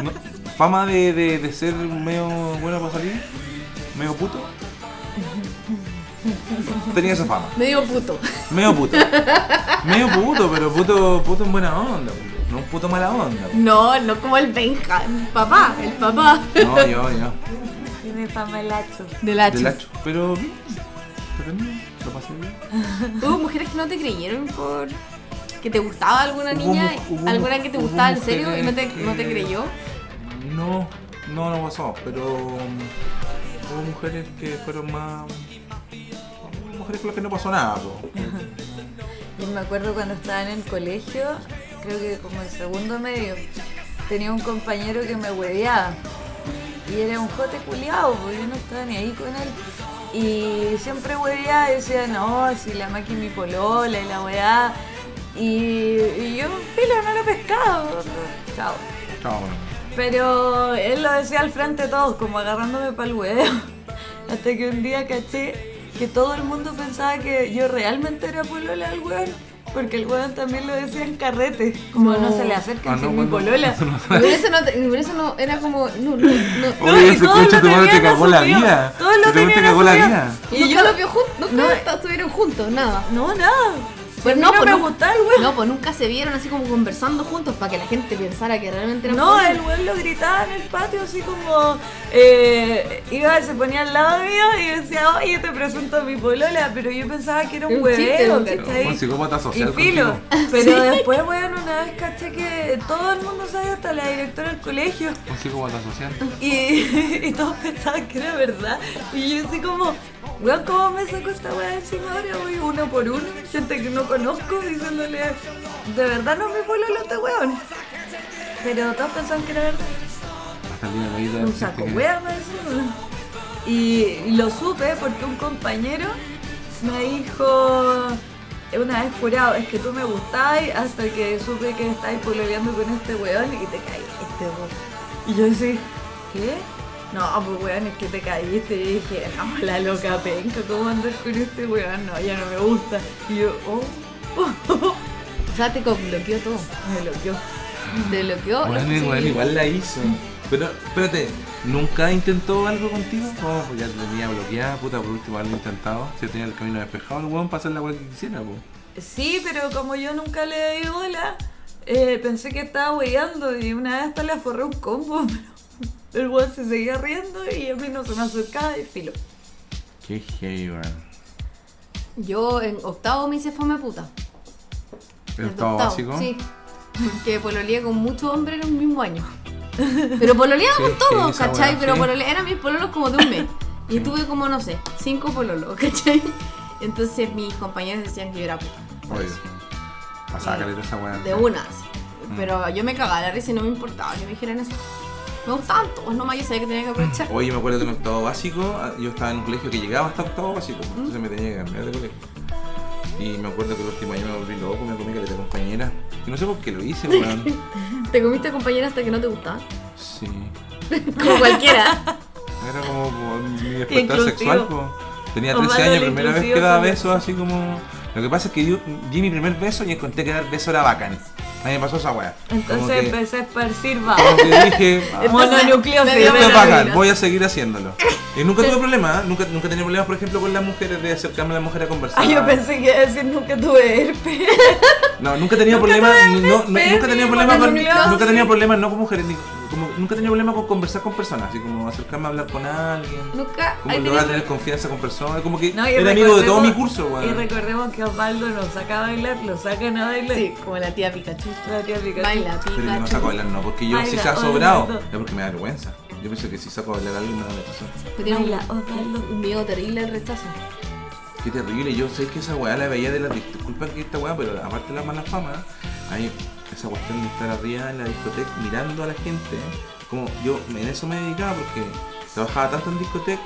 No, fama de, de, de ser medio bueno para salir, medio puto. Tenía esa fama. Medio puto. Medio puto. Medio puto, pero puto, puto en buena onda. No un puto mala onda. No, no como el Benja. El papá, el papá. No, yo, yo. Tiene fama el lacho. De lacho. Del hacho. Pero bien. Pero bien, lo pasé bien. Hubo mujeres que no te creyeron por que te gustaba alguna niña, hubo alguna que te gustaba en serio y no te, no te creyó. No, no, no pasó, pero um, hubo mujeres que fueron más. Mujeres con las que no pasó nada. Yo me acuerdo cuando estaba en el colegio, creo que como el segundo medio, tenía un compañero que me hueveaba. Y era un jote culiado, porque yo no estaba ni ahí con él. Y siempre hueveaba y decía, no, si la máquina mi polola y la weá. Y, y yo, filo, no lo pescaba. Chao. Chao, bueno. Pero él lo decía al frente de todos, como agarrándome para el huevo. Hasta que un día caché que todo el mundo pensaba que yo realmente era polola del weón. Porque el weón también lo decía en carrete. Como no, No. se le acerca Ah, no, es mi polola. eso no- Por eso no, te- por eso no era como. No, no, no. No, Oye, y ese todos coche lo tu madre te tenían cagó la vida. Todos lo te tenían cagó la vida. Y yo- los vio juntos, nunca estuvieron juntos, nada. No, nada. Pues no, pues me no. No, pues nunca se vieron así como conversando juntos para que la gente pensara que realmente eran No, el weón lo gritaba en el patio así como eh, iba, se ponía al lado mío y decía, oye, te presento a mi polola, pero yo pensaba que era un Un un ¿cachai? Un psicópata Y social. filo. contigo. Pero después, weón, una vez caché que todo el mundo sabía, hasta la directora del colegio. Un psicópata social. Y, y todos pensaban que era verdad. Y yo así como, weón, ¿cómo me saco esta weá encima ahora? Voy uno por uno, gente que no conozco, diciéndole de verdad no mi pololo este weón. Pero todos pensaban que era verdad. La Un saco que- me decían. Y, lo supe porque un compañero me dijo una vez jurado, es que tú me gustabas hasta que supe que estabas pololeando con este weón y te caíste, weón. Y yo decía, ¿qué? No, pues weón, es que te caíste. Y dije, no, la loca penca, ¿cómo andas con este weón? No, ya no me gusta. Y yo, oh, O sea, te bloqueó todo. me bloqueó. Te bloqueó. Bueno, igual, igual la hizo. Pero, espérate, ¿nunca intentó algo contigo? Oh, pues ya te tenía bloqueada, puta, por último haberlo intentado. Si tenía el camino despejado, el weón para hacer la weá que quisiera, pues. Sí, pero como yo nunca le di bola, eh, pensé que estaba weyando y una vez hasta le aforré un combo, pero el weón se seguía riendo y a mí no se me acercaba y filo. Qué heavy, weón. Yo en octavo me hice fome puta. ¿El octavo básico? Sí. Porque pololeé con muchos hombres en un mismo año. Pero pololeaba Sí, con todos, sí, ¿cachai? Pero sí. polole- eran mis pololos como de un mes. Y tuve como, no sé, cinco pololos, ¿cachai? Entonces mis compañeros decían que yo era puta. Obvio. Pasaba caleta esa weá. De una, así. Mm. Pero yo me cagaba la risa y no me importaba que me dijeran eso. Me gustaban todos, nomás yo sabía que tenía que aprovechar. Oye, me acuerdo que en octavo básico, ah, yo estaba en un colegio que llegaba hasta octavo básico, pues, entonces me tenía que cambiar de colegio. Y me acuerdo que el último año me volví loco, me comí caleta compañera. Y no sé por qué lo hice, weón. ¿Te comiste compañera hasta que no te gustaba? Sí. Como cualquiera. Era como por mi despertar sexual, po. Tenía Osvaldo 13 años, primera vez que daba besos así como. Lo que pasa es que yo di mi primer beso y encontré que dar beso era bacán. A mí me pasó esa weá. Entonces que- empecé a esparcir Como que dije, ah, Mononucleosis. esto es bacán, voy a seguir haciéndolo. Y nunca tuve problemas, ¿eh? nunca, nunca tenía problemas, por ejemplo, con las mujeres de acercarme a las mujeres a conversar. Ay, yo pensé que iba a decir nunca tuve herpes. No, nunca tenía problemas, no, no, nunca tenía problemas con, nunca tenía problemas no con mujeres, ni como, nunca tenía problemas con conversar con personas, así como acercarme a hablar con alguien. Nunca. Como ahí lograr tenés- tener confianza con personas, como que No, y era amigo de todo mi curso, Y weón. recordemos que Osvaldo nos saca a bailar, lo sacan a bailar. Sí, como la tía Pikachu. La tía Pikachu. Baila, Pero yo no Pikachu. saco a bailar, no, porque yo si Baila, se ha sobrado, Osvaldo. es porque me da vergüenza. Yo pienso que si saco a bailar a alguien me da tiene un, Baila, Osvaldo. un miedo terrible al rechazo. Qué terrible, yo sé que esa weá la veía de la disculpa que esta weá, pero aparte de la mala fama, hay esa cuestión de estar arriba en la discoteca mirando a la gente, como yo en eso me dedicaba porque trabajaba tanto en discoteca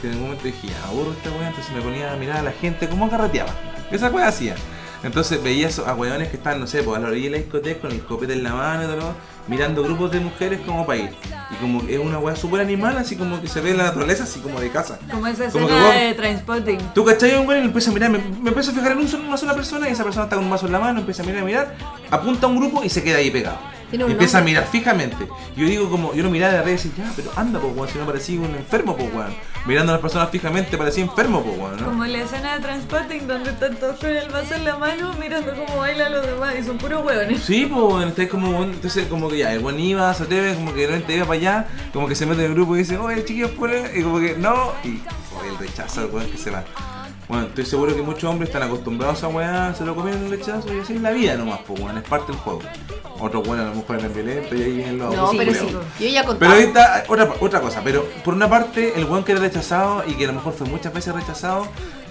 que en un momento dije, "Ya, aburro esta weá, entonces me ponía a mirar a la gente como carreteaba. Esa weá hacía. Entonces veía esos- a weones que estaban, no sé, pues a la orilla de la discoteca con el copete en la mano y todo, mirando grupos de mujeres como para ir. Y como que es una weá súper animal, así como que se ve en la naturaleza, así como de casa. Como esa Como escena que vos- de Trainspotting. Tú cachai un güey y empieza a mirar, me, me empiezo a fijar en un solo- una sola persona y esa persona está con un vaso en la mano, empieza a mirar, a mirar, apunta a un grupo y se queda ahí pegado. Y empieza a mirar fijamente. Yo digo como, yo lo miraba de arriba y decía, ya, pero anda, po, weón, si no parecía un enfermo, po, weón. Mirando a las personas fijamente parecía enfermo, po, weón, ¿no? Como la escena de Transpotting donde están todos con el vaso en la mano mirando cómo bailan los demás y son puros hueones. Sí, pues, weón, estáis como, entonces como que ya, el buen iba, se atreve, como que de repente iba para allá, como que se mete en el grupo y dice, oye, chiquillos, ahí", y como que no, y el rechazo al weón que se va. Bueno, estoy seguro que muchos hombres están acostumbrados a weá, se lo comen el rechazo y así es la vida nomás, pues, weón, es parte del juego. Otros, bueno, a lo mejor eran violentos y ahí vienen los No, pero sí. Yo ya contaba. Pero ahí está otra, otra cosa, pero por una parte, el weón que era rechazado y que a lo mejor fue muchas veces rechazado,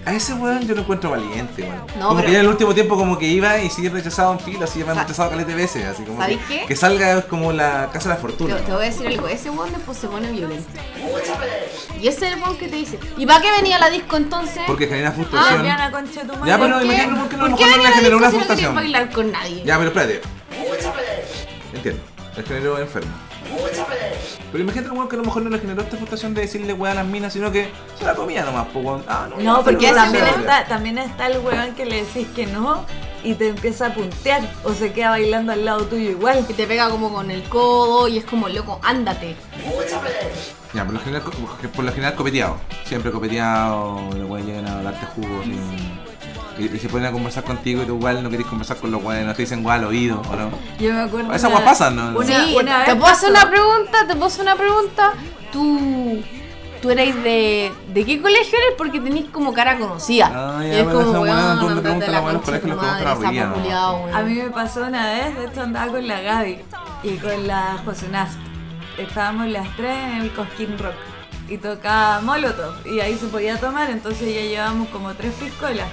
a ese weón yo lo encuentro valiente, weón. No, como pero- que ya en el último tiempo como que iba y sigue rechazado en fila, así me han rechazado caleta de veces, así como que, ¿Sabéis qué? que salga es como la casa de la Te, fortuna. te voy a decir algo, ese weón después se pone violento. Y ese es el weón que te dice, ¿y para qué venía la disco entonces? Porque genera Ah, frustración. Diana, concha tu madre. Ya, pero imagínate por qué no ¿Por qué no venía le generó una si no frustración. bailar con nadie? Ya, pero espérate. Entiendo. El género enfermo. Pero imagínate un weón que a lo mejor no le generó esta frustración de decirle weá a las minas, sino que se la comía nomás, pues weón. Ah, no, No, porque también está, también está el huevón que le decís que no y te empieza a puntear o se queda bailando al lado tuyo igual. Y te pega como con el codo y es como, loco, ándate. Ya, por lo general, por lo general copeteado. Siempre copeteado, los weones llegan a darte jugos y, y, y se ponen a conversar contigo y tú igual no querés conversar con los weones, te dicen igual al oído, ¿o no? Yo me acuerdo. Esas weas pasan, ¿no? Una, sí, una ¿te vez puedo hacer una pregunta? ¿Te puedo hacer una pregunta? ¿Tú, tú eres de, de qué colegio eres? Porque tenés como cara conocida. Ah, ya, y es como, weón, ¿dónde andate preguntan a la weá en los ¿no? A mí me pasó una vez, de hecho andaba con la Gaby y con la José Naft. Estábamos las tres en el Cosquín Rock y tocaba Molotov y ahí se podía tomar, entonces ya llevábamos como tres piscolas.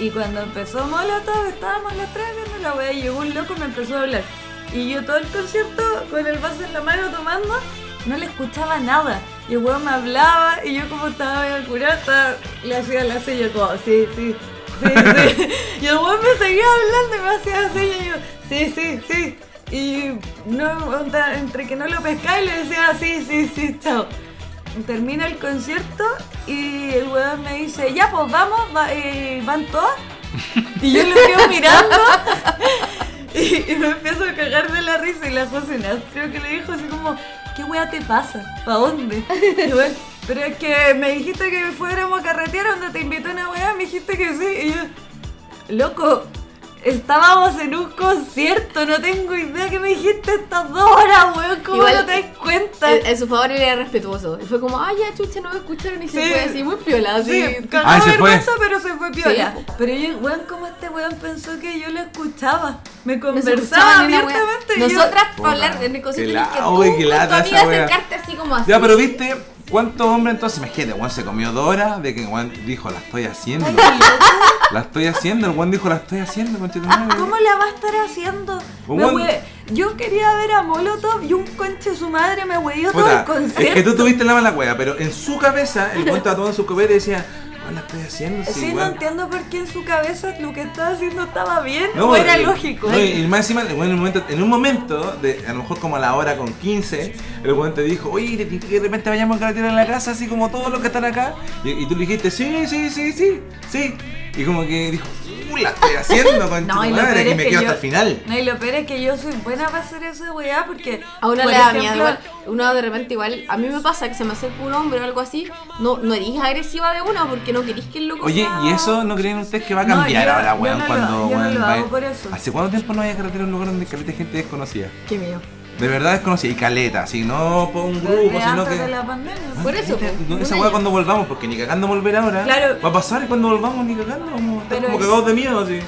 Y cuando empezó Molotov, estábamos las tres viendo la wea y llegó un loco y me empezó a hablar. Y yo todo el concierto con el vaso en la mano tomando, no le escuchaba nada. Y el weón me hablaba y yo como estaba bien curada, le hacía la seña como, sí, sí, sí, sí. y el weón me seguía hablando y me hacía la seña y yo, sí, sí, sí. Y no, entre que no lo pescaba y le decía, sí, sí, sí, chao. Termina el concierto y el weón me dice, ya pues vamos, va- van todos. Y yo lo quedo mirando y, me empiezo a cagar de la risa y la José creo que le dijo así como, ¿qué wea te pasa? ¿Pa dónde? Pero es que me dijiste que fuéramos a carretear donde te invité a una wea, me dijiste que sí. Y yo, loco, estábamos en un concierto, no tengo idea que me dijiste estas dos horas, weón, ¿cómo Igual, no te das cuenta? En, en su favor él era respetuoso. Y fue como, ay, ya chucha, no me escucharon y se Sí. fue así, muy piola, así. Sí, cagó Ah, se fue. vergüenza, pero se fue piola. Sí. Pero yo, weón, como este weón pensó que yo lo escuchaba. Me conversaba abiertamente. y yo- Nosotras, para hablar concierto, qué tienes que la- tú tu amiga acercarte así como así. Ya, pero viste, ¿cuántos hombres entonces? Imagínate, Juan se comió dos horas de que Juan dijo, la estoy haciendo. La estoy haciendo, el Juan dijo, la estoy haciendo, conchetumadre. ¿Cómo la va a estar haciendo? Me hue- Yo quería ver a Molotov y un conche su madre me huevió todo el Puta, concierto. es que tú tuviste la mala wea, pero en su cabeza, el Juan estaba en su copete y decía, "Weón, la estoy haciendo, sí, Sí, no weón". entiendo por qué en su cabeza lo que estaba haciendo estaba bien No, o era eh, lógico. no, y más encima, en, un momento, en un momento, de, a lo mejor como a la hora con 15, el weón te dijo, oye, ¿te tinca que de repente vayamos a carretera en la casa, así como todos los que están acá. Y, y tú le dijiste, sí, sí, sí, sí, sí. Y como que dijo, estoy haciendo, con No, y lo madre, que me que quedo yo- hasta el final. No, y lo peor es que yo soy buena para hacer esa weá porque. A uno por le da miedo, igual, uno de repente igual, a mí me pasa que se me acerca un hombre o algo así, no, no eres agresiva de una porque no querís que el loco Oye, sea- ¿y eso no creen ustedes que va a No, cambiar yo- ahora, yo weón? no lo- cuando, yo no weón, lo va- hago por eso. ¿Hace cuánto tiempo no hay carretera en un lugar donde caleta de gente desconocida? Qué miedo. De verdad desconocida, y caleta, así, no por un Desde grupo, sino antes que... de la pandemia. Por eso, pues, no, un esa año. weá cuando volvamos, porque ni cagando volver ahora. Claro. Va a pasar y cuando volvamos ni cagando vamos a estar Pero- como cagados de miedo, así.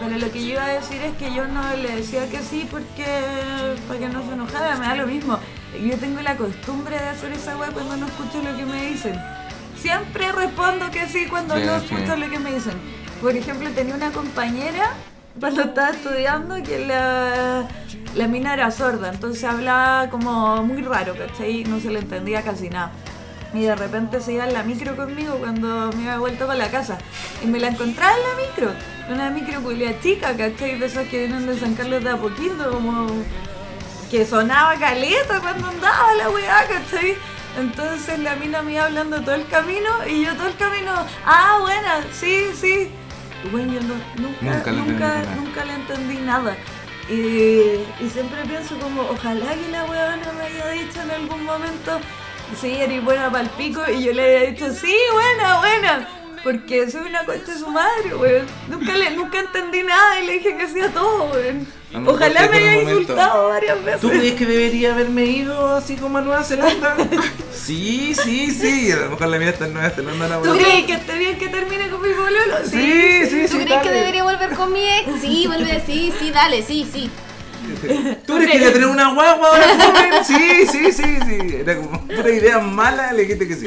Pero lo que yo iba a decir es que yo no le decía que sí porque para que no se enojara, me da lo mismo. Yo tengo la costumbre de hacer esa weá cuando no escucho lo que me dicen. Siempre respondo que sí cuando Sí, no sí. escucho lo que me dicen. Por ejemplo, tenía una compañera cuando estaba estudiando que la, la mina era sorda, entonces hablaba como muy raro, ¿cachai? No se le entendía casi nada. Y de repente se iba en la micro conmigo cuando me iba vuelto para la casa. Y me la encontraba en la micro. Una micro culia chica, ¿cachai? De esas que vienen de San Carlos de Apoquindo, como que sonaba caleta cuando andaba la weá, ¿cachai? Entonces la mina me iba hablando todo el camino y yo todo el camino, ah, buena, sí, sí. Bueno, yo no- nunca, Nunca le nunca, le entendí nada. Y, y siempre pienso como, ojalá que la no me haya dicho en algún momento, sí, eres buena para el pico, y yo le haya dicho, sí, buena, buena. Porque soy una concha de su madre, weón. Nunca, le, nunca entendí nada y le dije que sí a todo, weón. A Ojalá me haya insultado varias veces. ¿Tú crees que debería haberme ido así como a Nueva Zelanda? sí, sí, sí. A lo mejor la mía está en Nueva Zelanda la ¿Tú crees que esté bien que termine con mi bololo? Sí, sí, ¿Tú sí. crees que debería volver con mi ex? Sí, vuelve, sí, sí, dale, sí, sí. ¿Tú crees que quería tener una guagua ahora joven? Sí, sí, sí, sí. Era como una idea mala, le dijiste que sí.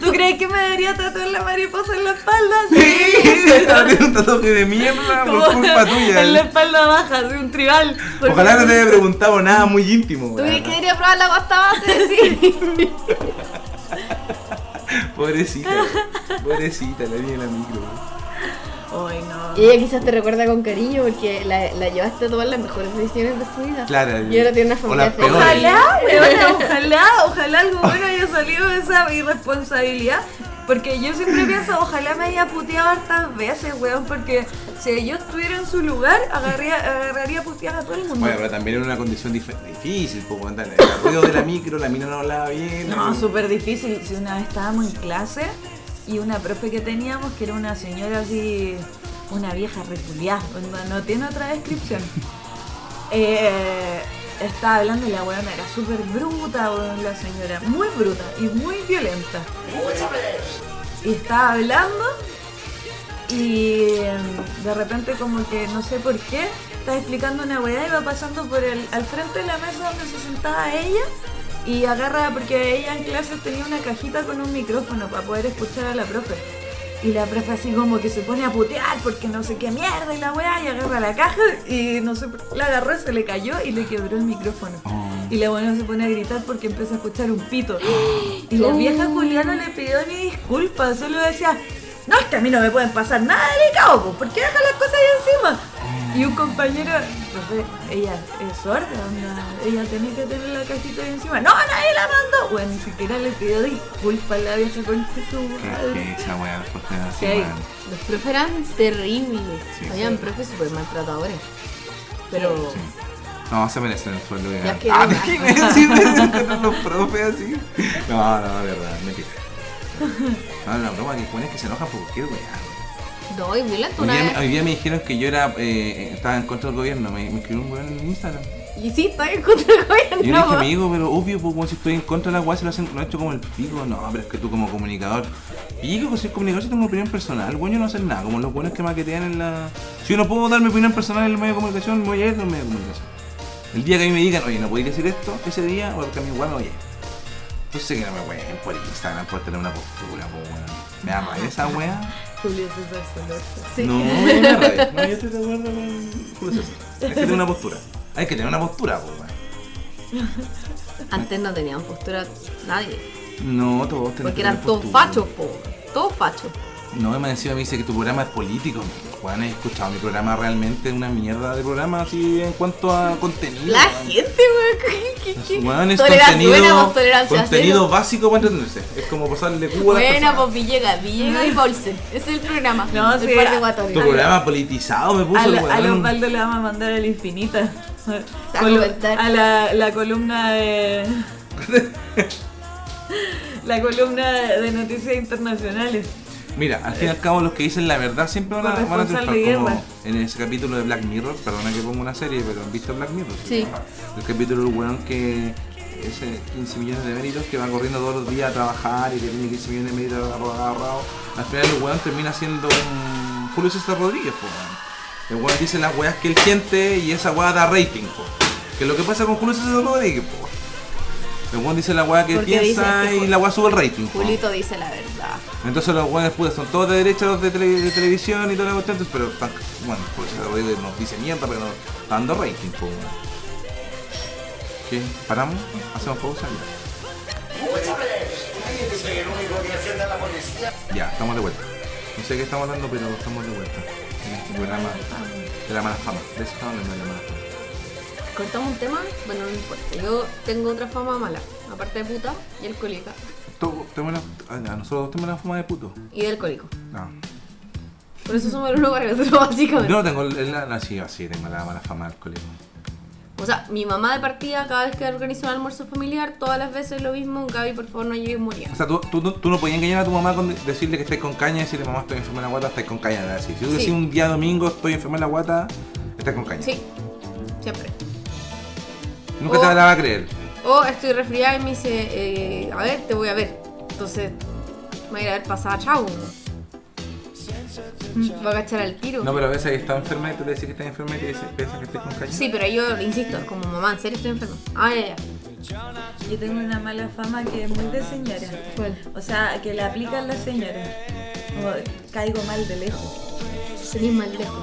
¿Tú crees que me debería tatuar la mariposa en la espalda? Sí, tiene un tatuaje de mierda por culpa tuya. En la espalda baja, de un tribal. Ojalá no te haya preguntado nada muy íntimo. ¿Tú crees que debería probar la pasta base? Sí. Pobrecita, pobrecita, la niña de la micro. Ay, no. Y ella quizás te recuerda con cariño porque la, la llevaste a tomar las mejores decisiones de su vida. Claro, Y ahora tiene una familia feliz. Ojalá, weona, ojalá, ojalá algo bueno haya salido de esa irresponsabilidad. Porque yo siempre pienso, ojalá me haya puteado hartas veces, weón. Porque si yo estuviera en su lugar, agarraría, agarraría puteadas a todo el mundo. Bueno, pero también era una condición dif- difícil, pues, dale, el ruido de la micro, la mina no hablaba bien. No, súper difícil. Si una vez estábamos en clase y una profe que teníamos, que era una señora así, una vieja reculiada, no, no tiene otra descripción. Eh, estaba hablando y la weona era súper bruta, weón, la señora, muy bruta y muy violenta. Y estaba hablando y em, de repente como que no sé por qué, estaba explicando una weá y va pasando por el, al frente de la mesa donde se sentaba ella y agarra, porque ella en clases tenía una cajita con un micrófono para poder escuchar a la profe. Y la profe así como que se pone a putear porque no sé qué mierda y la weá y agarra la caja y no sé, la agarró, se le cayó y le quebró el micrófono. Oh. Y la buena se pone a gritar porque empieza a escuchar un pito. Y la vieja Juliana le pidió ni disculpas, solo decía, no, es que a mí no me pueden pasar nada delicado, pues, ¿por qué dejan las cosas ahí encima? Y un compañero, profe, ella es sorda, ella tenía que tener la cajita ahí encima. No, nadie la mandó. Bueno, ni siquiera le pidió disculpas a la vieja con su madre. esa weá Sí, los profes eran terribles. Sí. Habían profes súper maltratadores. Pero. Sí. No, se merecen el sueldo de Ya que- Ah, los profes así. No, no, de verdad, mentira. No, la broma que pone es que se enoja por cualquier weá. No, y violento Hoy día, vez. hoy día me dijeron que yo era, eh, estaba en contra del gobierno, me, me escribió un weón en Instagram. Y sí, estoy en contra del Y yo le gobierno. dije, amigo, pero obvio, pues, como si estoy en contra de la weá, se lo hacen, lo he hecho como el pico. No, pero es que tú como comunicador. Pico, que soy comunicador, si tengo una opinión personal. Bueno, yo no hacer nada, como los buenos que maquetean en la. Si yo no puedo dar mi opinión personal en el medio de comunicación, me voy a ir al medio de comunicación. El día que a mí me digan, oye, no podéis decir esto, ese día, porque a mi weá me voy a ir. Entonces que no me weón por Instagram, por tener una postura, pues weón. Me da rabia esa weá. Julio César Solosa. Sí. No, me da rabia. No, yo estoy de acuerdo con Julio César. Hay que tener una postura. Hay que tener una postura, pues weón. Antes no tenían postura nadie. No, todos tenemos Porque que eran todos fachos, po. Todos fachos. No, más encima me dice que tu programa es político. Juan, he escuchado mi programa realmente una mierda de programa así en cuanto a contenido. La gente, weón. ¿qué- qué- qué? Weón, es Tolerancia, contenido, buena, tolerancia contenido cero. básico para entenderse. Es como pasarle cubo a las Buena, pues Villegas, Villegas y Paulsen. Ese es el programa. No, el sí, par de Tu programa politizado me puso A, el lo- a le vamos a mandar a la infinita. a Colu- a la, la columna de. la columna de noticias internacionales. Mira, al fin y al cabo los que dicen la verdad siempre van a, van a Corresponsal triunfar. de Como en ese capítulo de Black Mirror, perdona que pongo una serie, pero ¿han visto Black Mirror? Sí. El capítulo del weón que ese 15 millones de méritos que va corriendo todos los días a trabajar y que tiene 15 millones de méritos agarrados. Al final el weón termina siendo un Julio César Rodríguez, po, weón. El weón dice las weas que él siente y esa wea da rating, po. Que es lo que pasa con Julio César Rodríguez, po. El weón dice la wea que Porque piensa dice que y la wea sube el rating, po. Julito dice la verdad. Entonces los weones pues son todos de derecha, los de, tele- de televisión y la cuestión, entonces, pero están- bueno, eso Rodríguez nos dice mierda, pero nos está dando rating, po. ¿Qué? ¿Paramos? ¿Hacemos pausa? Ya. Ya, estamos de vuelta. No sé qué estamos hablando, pero estamos de vuelta. En este programa de la mala fama. De eso estamos hablando de la mala fama. Cortamos un tema, bueno, no importa. Yo tengo otra fama mala, aparte de puta y alcohólica. Todo- tenemos la- ah, nosotros tenemos la fama de puto. Y de alcohólico. No. Por eso somos el uno para el otro, básicamente. Yo no tengo la, la, sí, sí, tengo la mala fama del colegio. O sea, mi mamá de partida, cada vez que organiza un almuerzo familiar, todas las veces lo mismo, Gaby, por favor, no llegues morir. O sea, tú, tú, no- tú no podías engañar a tu mamá con de- decirle que estáis con caña y decirle mamá estoy enferma en la guata, estáis con caña. ¿verdad? Si tú Sí. decís un día domingo estoy enferma en la guata, estás con caña. Sí, siempre. Nunca O- te la va a creer. O estoy resfriada y me dice, eh, a ver, te voy a ver. Entonces, me voy a ir a ver pasada, chau. Va a cachar al tiro. No, pero a veces está enferma y tú le decís que estás enferma y te dice, piensas que estás con caña. Sí, pero yo insisto, como mamá, en serio estoy enferma. Ah, ya, ya. Yo tengo una mala fama que es muy de señora. ¿Cuál? O sea, que la aplican las señoras. Como caigo mal de lejos. Tenís mal lejos.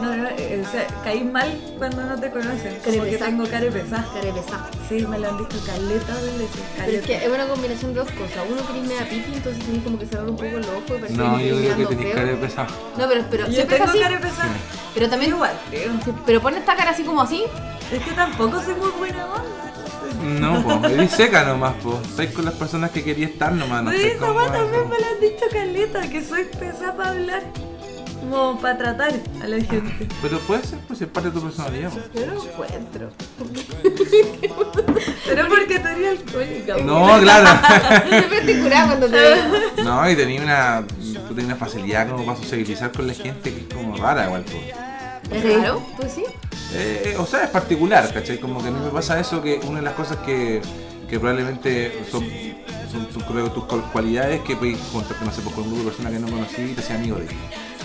No, no, eh, o sea, caí mal cuando no te conocen. Porque pesada. tengo cara pesada. Care pesada. Sí, me lo han dicho caleta de veces. Pero es que es una combinación de dos cosas. Uno que me da pipi, entonces tenés como que cerrar un poco los ojos y parece No, que yo estoy creo que tenés pesado. No, pero, pero Yo siempre es tengo así. cara pesada. Pero también Igual, creo. Sí, pero pone esta cara así como así. Es que tampoco soy muy buena onda. No, pues, eres seca nomás, pues. Estáis con las personas que quería estar nomás, no Oye, sé esa cómo. weá también me lo han dicho caleta, que soy pesada para hablar. Como para tratar a la gente. Pero puede ser, pues es parte de tu personalidad. pues. Yo no encuentro. Pero porque tú eres alcohólica. No, claro. Siempre te curaba cuando te veo. No, y tenía una, tú tenías una facilidad como para sociabilizar con la gente que es como rara igual. pues. ¿Es raro? ¿Pues sí? Eh, o sea, es particular, ¿cachai? Como que a mí me pasa eso, que una de las cosas que, que probablemente son, son, son creo que tus cual- cualidades que puedes contarte, no sé, pues, con un grupo de personas que no conocí y te seas amigo de ellos.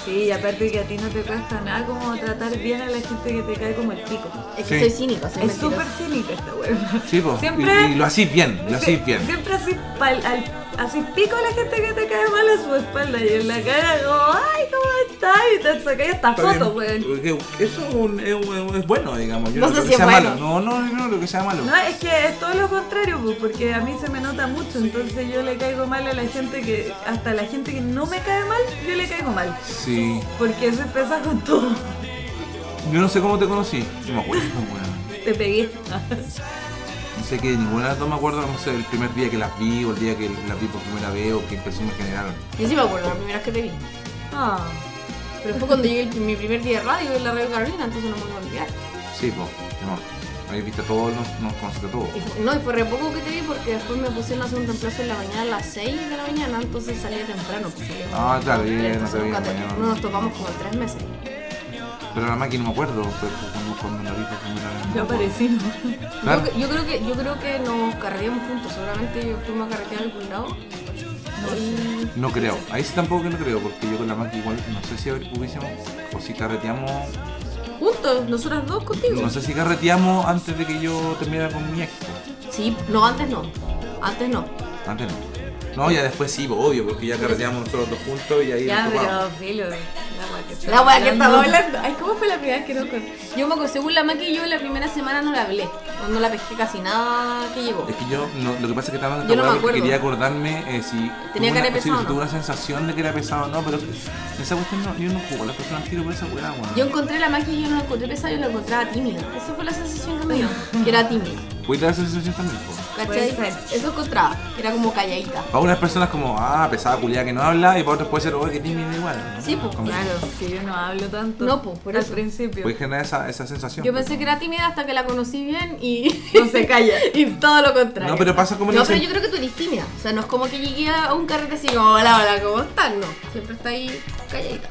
Sí, y aparte que a ti no te cuesta nada como tratar bien a la gente que te cae como el pico. Es que Sí. soy cínico, soy Es súper cínica esta weá. Sí, pues, Siempre- y, y lo hacís bien, lo hacís bien. Siempre así pa'l- al así pico a la gente que te cae mal a su espalda y en la cara como, ay, ¿cómo estás? Y te sacáis hasta Está fotos, weón. Eso es, un- es un- es bueno, digamos. Yo No no, sé si que es bueno. malo. No, no, no creo que sea malo. No, es que es todo lo contrario, pues, porque a mí se me nota mucho, entonces yo le caigo mal a la gente que, hasta la gente que no me cae mal, yo le caigo mal. Sí. Porque eso empieza con todo. Yo no sé cómo te conocí. No me acuerdo, weón. Te pegué. No sé que de ninguna de las dos me acuerdo, no sé, el primer día que las vi o el día que las vi por primera vez o qué impresión me generaron. Yo sí me acuerdo la primera vez que te vi. Ah, Pero fue cuando llegué el- mi primer día de radio en la Radio Carolina, entonces no me voy a olvidar. Sí, pues, no. Habéis visto todo, nos, nos conociste todo. Y fue- no, y fue re poco que te vi porque después me pusieron a hacer un reemplazo en la mañana a las 6 de la mañana, entonces salía temprano. Pues Ah, claro, ya no. No nos topamos como tres meses. Pero la máquina no me acuerdo, pero cuando, cuando la vi por primera vez. no yo ¿no? Claro. Yo, yo creo que, yo creo que nos carreteamos juntos, seguramente fuimos a carretear algún lado. Y- No creo, ahí sí tampoco que no creo, porque yo con la máquina igual, no sé si hubiésemos, o si carreteamos, Juntos, nosotras dos contigo. no sé si carreteamos antes de que yo terminara con mi ex. Sí, no, antes no. Antes no. Antes no. No, ya después sí, pues, obvio, porque ya carreteamos nosotros dos juntos y ahí Ya, nos pero filo, la weá que que estaba hablando. Ay, ¿cómo fue la primera vez que no con... Yo me acuerdo, según la Maki, yo la primera semana no la hablé. No la pesqué casi nada que llegó. Es que yo, no, lo que pasa es que estaba en no porque acuerdo. quería acordarme eh, si Tenía si- pesado, si ¿no? tuve una sensación de que era pesado o no, pero esa cuestión no, yo no juego las personas tiro por esa weá, weón. Yo encontré la Maki y yo no la encontré pesada, yo la encontraba tímida. Esa fue la sensación que me dio, que era tímida. Puede dar esa sensación también, po. ¿Cachai? Eso encontraba, que era como calladita. Para unas personas como, ah, pesada culiada que no habla, y para otras puede ser, oh, que tímida igual. ¿no? Sí, pues, Como- Claro, que yo no hablo tanto. No, pues, por Al eso. principio. Puede generar esa, esa sensación. Yo pues. pensé que era tímida hasta que la conocí bien y... No se calla. y todo lo contrario. No, pero pasa como No, dicen- pero yo creo que tú eres tímida. O sea, no es como que llegué a un carrete así como, hola, hola, ¿cómo estás? No, siempre está ahí calladita.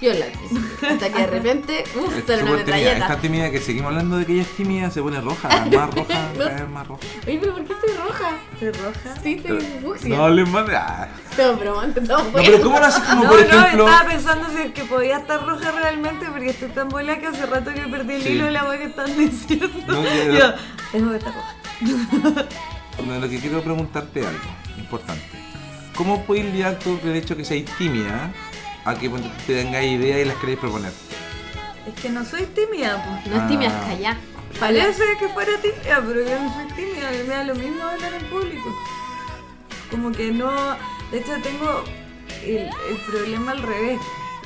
Viola al principio. Hasta que de repente, uff, sale una metralleta. tan tímida que seguimos hablando de que ella es tímida, se pone roja, más roja, No. cada vez más roja. Oye, pero ¿por qué estoy roja? ¿Te roja? Sí, estoy fucsia. No hables más de. Ah. No, pero No, pero ¿cómo lo haces como No, por no, ejemplo? estaba pensando si es que podía estar roja realmente porque estoy tan bola que hace rato que perdí el Sí. hilo de la weá que están diciendo. No, ya- Yo, tengo que estar roja. No, lo que quiero preguntarte es algo importante. ¿Cómo puedes lidiar tú el hecho que seas tímida a que te tengáis ideas y las queréis proponer? Es que no soy tímida, pues. No es tímida, Ah. es callada. Parece que fuera tímida, pero yo no soy tímida, me da lo mismo hablar en público. Como que no. De hecho, tengo el, el problema al revés.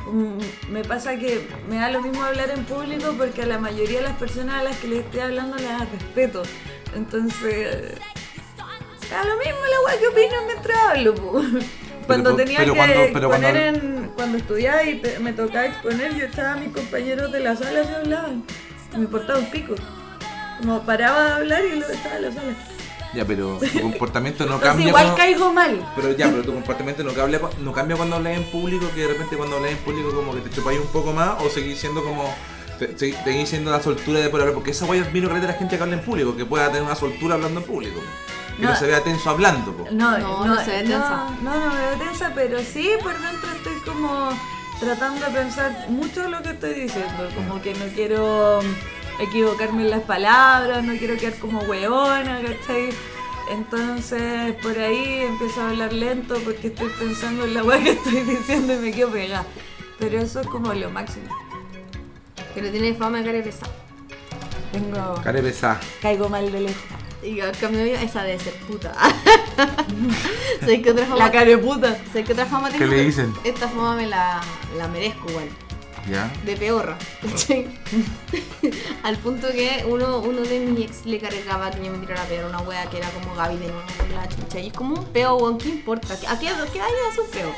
Como Me pasa que me da lo mismo hablar en público porque a la mayoría de las personas a las que les estoy hablando las respeto. Entonces. Me da lo mismo la weá que opinan mientras hablo. po. Cuando po- tenía pero que cuando- pero cuando- poner en. Cuando estudiaba y te- me tocaba exponer, yo estaba a mis compañeros de la sala se hablaban. Me importaba un pico. Como paraba de hablar y luego estaba en la sala. Ya, pero tu comportamiento no Entonces cambia. igual cuando- caigo mal. Pero ya, pero tu comportamiento no cambia, no cambia cuando hablas en público, que de repente cuando hablas en público como que te chupáis un poco más o seguís siendo como... Seguís siendo la soltura de poder hablar, porque esa guay admiro que de la gente que habla en público, que pueda tener una soltura hablando en público. Que no, No. se vea tenso hablando, po. No, No, no se ve tensa. No, no me veo tensa, pero sí por dentro estoy como tratando de pensar mucho lo que estoy diciendo. Como que no quiero equivocarme en las palabras, no quiero quedar como weona, ¿cachai? Entonces por ahí empiezo a hablar lento porque estoy pensando en la weá que estoy diciendo y me quedo pegada. Pero eso es como lo máximo. Pero tiene fama de cara pesada. Tengo. Care pesada. Caigo mal de lejos. Y cambio esa debe ser puta. ¿Sabes qué otra fama? La cara de puta. ¿Sabes qué otra fama tengo? ¿Qué le dicen? Esta fama me la, la merezco igual. ¿Ya? De peorra. Al punto que uno, uno de mis ex le cargaba que yo me tirara a pegar una wea que era como Gaby de nuevo con la chucha. Y es como un peo, weón, ¿qué importa? ¿A qué, a qué daño hace un peo?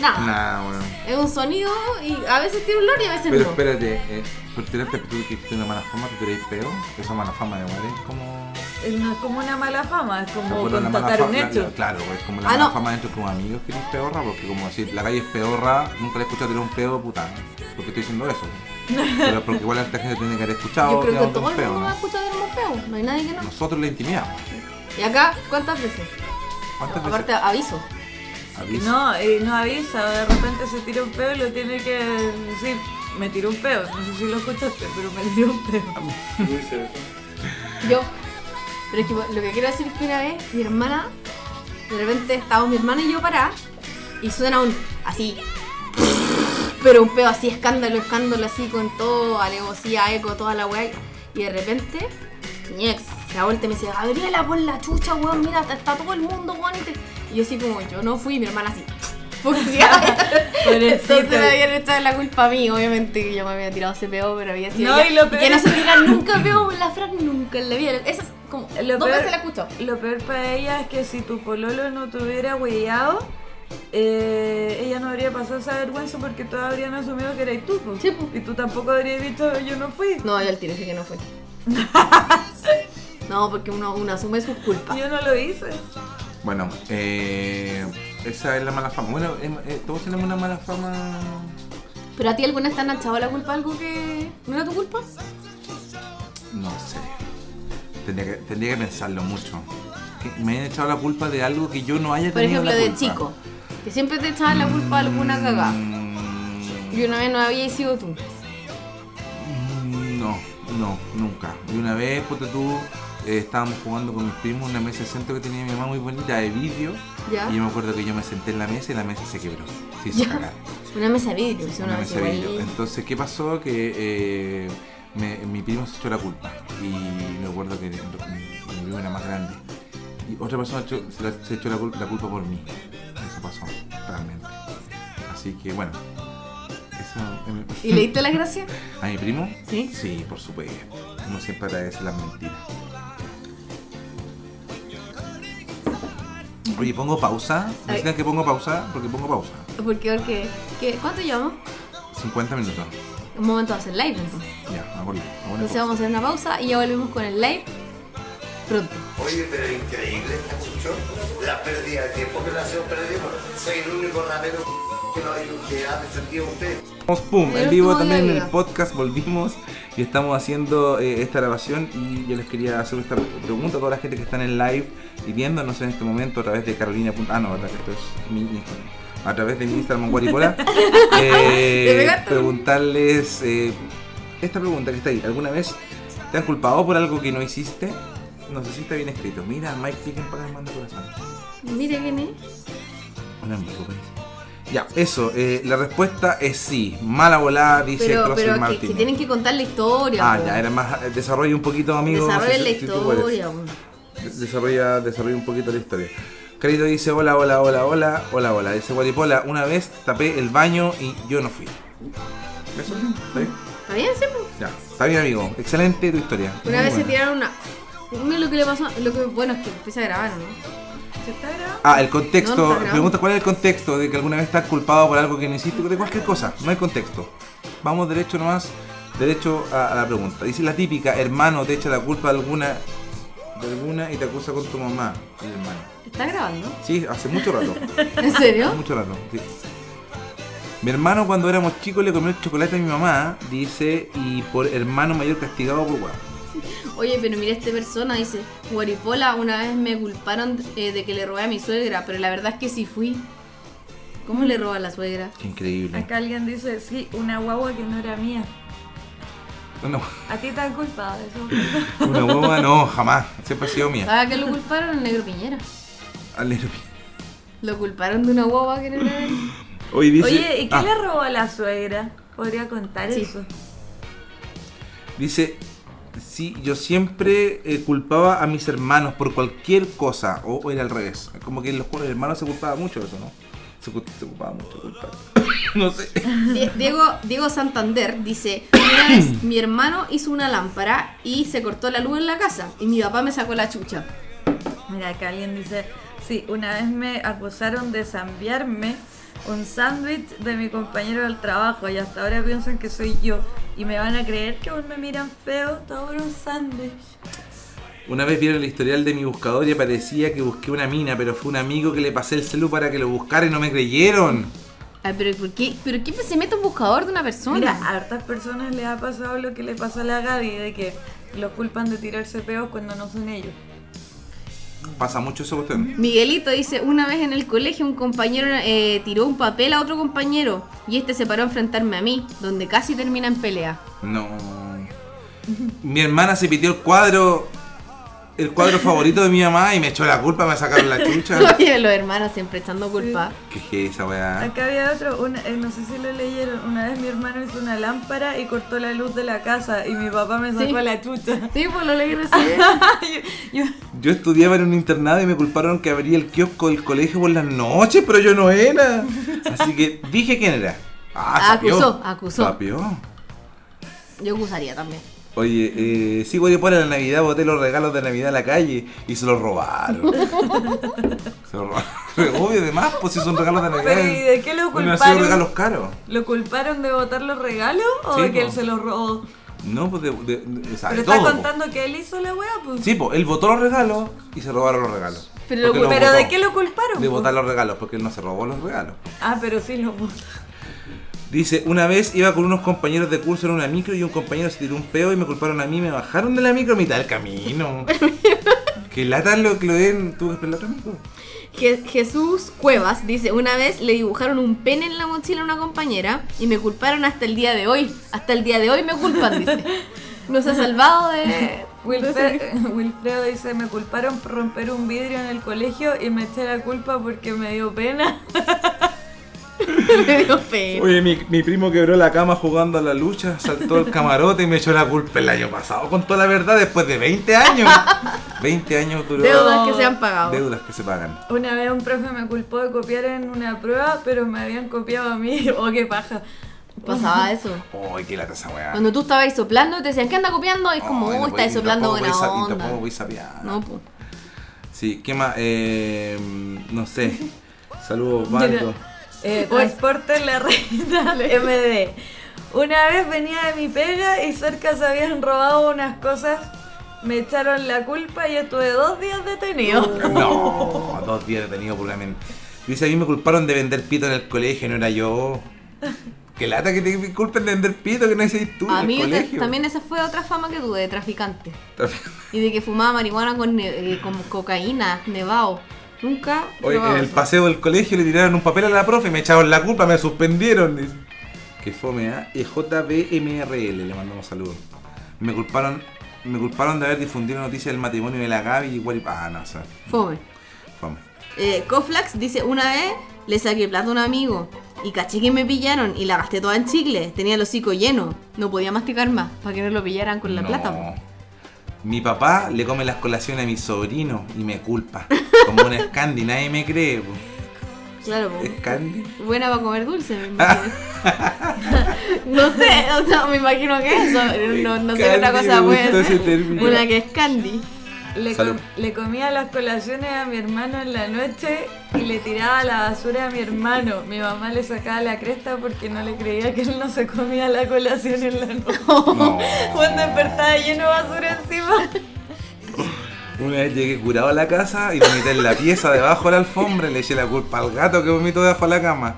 Nada. Nah, bueno. Es un sonido y a veces tiene olor y a veces Pero no. espérate, eh, por tirarte tú que tienes una mala fama, tú tiráis peo, esa mala fama igual es como... Eh, No es como una mala fama, es como la constatar un hecho. la- Claro, es como la Ah, mala no. fama dentro de tus amigos que eres peorra, porque como si la calle es peorra, nunca le he escuchado tirar un peo, puta. Porque estoy diciendo eso. Pero porque igual esta gente tiene que haber escuchado Yo creo que todo un el peo, mundo ¿no? ha escuchado de un peo. No hay nadie que no. Nosotros le intimidamos. Y acá, ¿cuántas veces? ¿Cuántas Aparte, aviso. Aviso. No, y no avisa, de repente se tira un peo y lo tiene que decir, me tiró un peo, no sé si lo escuchaste, pero me tiró un peo. Yo. Pero es que lo que quiero decir es que una vez mi hermana De repente estábamos mi hermana y yo paradas y suena un así. Pero un pedo así, escándalo, escándalo, así con todo, alevosía, eco, toda la weá. Y de repente, mi ex se da vuelta y me dice, Gabriela, pon la chucha, weón, mira, está todo el mundo, weón. y te-". Y yo así como, yo no fui, mi hermana así. Entonces me habían echado la culpa a mí, obviamente que yo me había tirado ese peo, pero había sido No, ella. y lo peor que no se tira nunca peo la Fran nunca en la vida. Esa es como, Lo dos peor- veces la escucho. Lo peor para ella es que si tu pololo no te hubiera huellado, eh, ella no habría pasado esa vergüenza porque todos habrían asumido que eras tú. po. Sí, po. Y tú tampoco habrías dicho yo no fui. No, yo al tiro dije que no fue. no, porque uno, uno asume sus culpas. Yo no lo hice. Bueno, eh, esa es la mala fama. Bueno, eh, todos tenemos una mala fama. ¿Pero a ti alguna te han echado la culpa algo que no era tu culpa? No sé. Tendría que, tendría que pensarlo mucho. Que me han echado la culpa de algo que yo no haya Por tenido ejemplo, la de culpa. chico. Que siempre te echaban la culpa de alguna cagada. Mm, Y una vez no había sido tú. Mm, No, no, nunca. Y una vez, ponte tú, eh, estábamos jugando con mis primos una mesa de centro que tenía mi mamá muy bonita de vidrio. Ya. Y yo me acuerdo que yo me senté en la mesa y la mesa se quebró. Se hizo Ya. cagar. Una mesa de vidrio, una, mesa de vidrio. Entonces, ¿qué pasó? Que eh, me- mi primo se echó la culpa. Y me acuerdo que mi, primo era más grande. Y otra persona echó- se, la- se echó la, cul- la culpa por mí. Eso pasó, realmente. Así que, bueno. Eso, ¿Y le diste las gracias? ¿A mi primo? Sí. Sí, por supuesto. Uno siempre agradece las mentiras. Oye, pongo pausa. ¿Necesitan que pongo pausa? Porque pongo pausa. ¿Por qué? Porque, ¿qué? ¿Cuánto llevamos? 50 minutos. Un momento de hacer live entonces. Ya, Entonces vamos a hacer una pausa y ya volvemos con el live pronto. Oye, pero increíble, Chucho. La pérdida de tiempo que la hacemos perder. Soy el único rapero que no hay que ha defendido a usted. Vamos, pum, en vivo también en el podcast volvimos y estamos haciendo eh, esta grabación y yo les quería hacer esta pregunta a toda la gente que está en el live y viéndonos en este momento a través de Carolina. Ah, no, verdad que esto es mi Instagram. A través de mi Instagram, Guaripola. eh, preguntarles eh, esta pregunta que está ahí. ¿Alguna vez te han culpado por algo que no hiciste? No sé si está bien escrito. Mira, Mike Picken para el manda corazón. Mire quién es. Un amigo, parece. Ya, eso, eh, la respuesta es sí. Mala volada, dice Pero, pero que, tienen que contar la historia. Ah, po. ya, era más. eh, Desarrolla un poquito, amigo. Desarrollen la si tú puedes. historia. po. De- Desarrolla, desarrolla un poquito la historia. Carito dice: Hola, hola, hola, hola, hola, hola. Dice Guaripola: Una vez tapé el baño y yo no fui. ¿Eso? ¿Está bien? Ya, está bien, amigo. Excelente tu historia. Una Muy vez se buena. tiraron una. Mira lo que le pasó. Lo que, bueno, es que empieza a grabar, ¿no? ¿Se está grabando? Ah, el No, contexto. está. Pregunta cuál es el contexto de que alguna vez estás culpado por algo que no hiciste, de cualquier cosa. No hay contexto. Vamos derecho nomás, derecho a, a la pregunta. Dice la típica, hermano te echa la culpa de alguna, de alguna y te acusa con tu mamá. El hermano. ¿Está grabando? Sí, hace mucho rato. ¿En serio? hace mucho rato. sí. Mi hermano cuando éramos chicos le comió el chocolate a mi mamá, dice, y por hermano mayor castigado por guapo. Oye, pero mira esta persona, dice, Guaripola, una vez me culparon eh, de que le robé a mi suegra, pero la verdad es que sí fui. ¿Cómo le roba a la suegra? Qué increíble. Acá alguien dice, sí, una guagua que no era mía. Una, ¿A ti te han culpado de eso? una hueva no, jamás. Siempre ha sido mía. ¿Sabes a qué lo culparon? El negro Piñera. Al negro. Lo culparon de una guagua que no era de él. Hoy dice, Oye, ¿y qué Ah. le robó a la suegra? Podría contar Sí. eso. Dice, sí, yo siempre eh, culpaba a mis hermanos por cualquier cosa, o, o era al revés. Como que los, hermanos se culpaban mucho de eso, ¿no? Se, se culpaba mucho de culpar. no sé. Die- Diego, Diego Santander dice, una vez mi hermano hizo una lámpara y se cortó la luz en la casa y mi papá me sacó la chucha. Mira, acá alguien dice, sí, una vez me acusaron de zambiarme un sándwich de mi compañero del trabajo y hasta ahora piensan que soy yo y me van a creer que aún me miran feo todo por un sándwich. Una vez vieron el historial de mi buscador y aparecía que busqué una mina, pero fue un amigo que le pasé el celu para que lo buscara y no me creyeron. Ay, pero ¿por qué, pero qué se mete un buscador de una persona? Mira, a hartas personas les ha pasado lo que le pasó a la Gaby, de que los culpan de tirarse peos cuando no son ellos. Pasa mucho eso, cuestión. Miguelito dice, una vez en el colegio un compañero eh, tiró un papel a otro compañero y este se paró a enfrentarme a mí, donde casi termina en pelea. No. Mi hermana se pitió el cuadro el cuadro favorito de mi mamá y me echó la culpa, me sacaron la chucha. Oye, los hermanos siempre echando culpa. ¿Qué es esa weá? Acá había otro, una- eh, no sé si lo leyeron, una vez mi hermano hizo una lámpara y cortó la luz de la casa y mi papá me sacó Sí. la chucha. Sí, pues lo leí recién. yo, yo- Yo estudiaba en un internado y me culparon que abría el kiosco del colegio por las noches, pero yo no era. Así que dije quién era. Ah, sapió. Acusó, acusó. Sapió. Yo acusaría también. Oye, eh, sí, güey, por la Navidad boté los regalos de Navidad a la calle y se los robaron. se los robaron. Obvio, además, pues si son regalos de Navidad. Pero, ¿y de qué lo culparon? regalos caros. ¿Lo culparon de botar los regalos o Sí, de que él se los robó? No, pues de, de- de- o sea, Pero de está todo. contando que él hizo la weá, pues. Sí, pues él botó los regalos y se robaron los regalos. Pero lo- los Pero. ¿de qué lo culparon? De po? botar los regalos, porque él no se robó los regalos. Ah, pero sí lo botó. Dice, una vez iba con unos compañeros de curso en una micro y un compañero se tiró un peo y me culparon a mí, me bajaron de la micro a mitad del camino. que lata lo que lo den, tuve que la otra micro. Je- Jesús Cuevas dice, una vez le dibujaron un pene en la mochila a una compañera y me culparon hasta el día de hoy. Hasta el día de hoy me culpan, dice. No se ha salvado de... Wilfredo, Wilfredo dice, me culparon por romper un vidrio en el colegio y me eché la culpa porque me dio pena. me dio pena. Oye, mi, mi primo quebró la cama jugando a la lucha, saltó el camarote y me echó la culpa el año pasado. Con toda la verdad, después de 20 años. 20 años duró. Deudas que se han pagado. Deudas que se pagan. Una vez un profe me culpó de copiar en una prueba, pero me habían copiado a mí. Oh, qué paja. Pasaba eso. Uy, qué lata esa weá. Cuando tú estabas soplando te decían, ¿qué anda copiando? Y es como, Ay, oh, estás voy- soplando buena voy sa- y onda. tampoco voy sapeada. No, pues. Sí, ¿qué más? Eh, no sé. Saludos, Valdo. Eh, transporte la reina MD. Una vez venía de mi pega y cerca se habían robado unas cosas. Me echaron la culpa y estuve dos días detenido. No, dos días detenido men- Dice, a mí me culparon de vender pito en el colegio, no era yo. Qué lata que te culpen de vender pito, que no hiciste tú A en mí el te- también esa fue otra fama que tuve de traficante. Y de que fumaba marihuana con, eh, con cocaína, nevado. Nunca. Oye, en el paseo del colegio le tiraron un papel a la profe, me echaron la culpa, me suspendieron. Que fome, ¿ah? Y JBMRL, le mandamos saludos. Me culparon, me culparon de haber difundido noticias del matrimonio de la Gaby y igual. Ah, no, o sea, Fome. fome. Eh, Coflax dice, una vez le saqué plata a un amigo y caché que me pillaron y la gasté toda en chicle. Tenía el hocico lleno. No podía masticar más para que no lo pillaran con la No. plata. Mi papá le come las colaciones a mi sobrino y me culpa. Como una Scandi, nadie me cree. po. Claro, po. Scandi. buena para comer dulce, me imagino. no sé, o sea, me imagino que eso. No, no sé qué otra cosa puede ser. Una que es candy. Le, com- le comía las colaciones a mi hermano en la noche y le tiraba la basura a mi hermano. Mi mamá le sacaba la cresta porque no le creía que él no se comía la colación en la noche. No. Cuando despertaba lleno de basura encima. Una vez llegué curado a la casa y vomité en la pieza debajo de la alfombra y le eché la culpa al gato que vomitó debajo de la cama.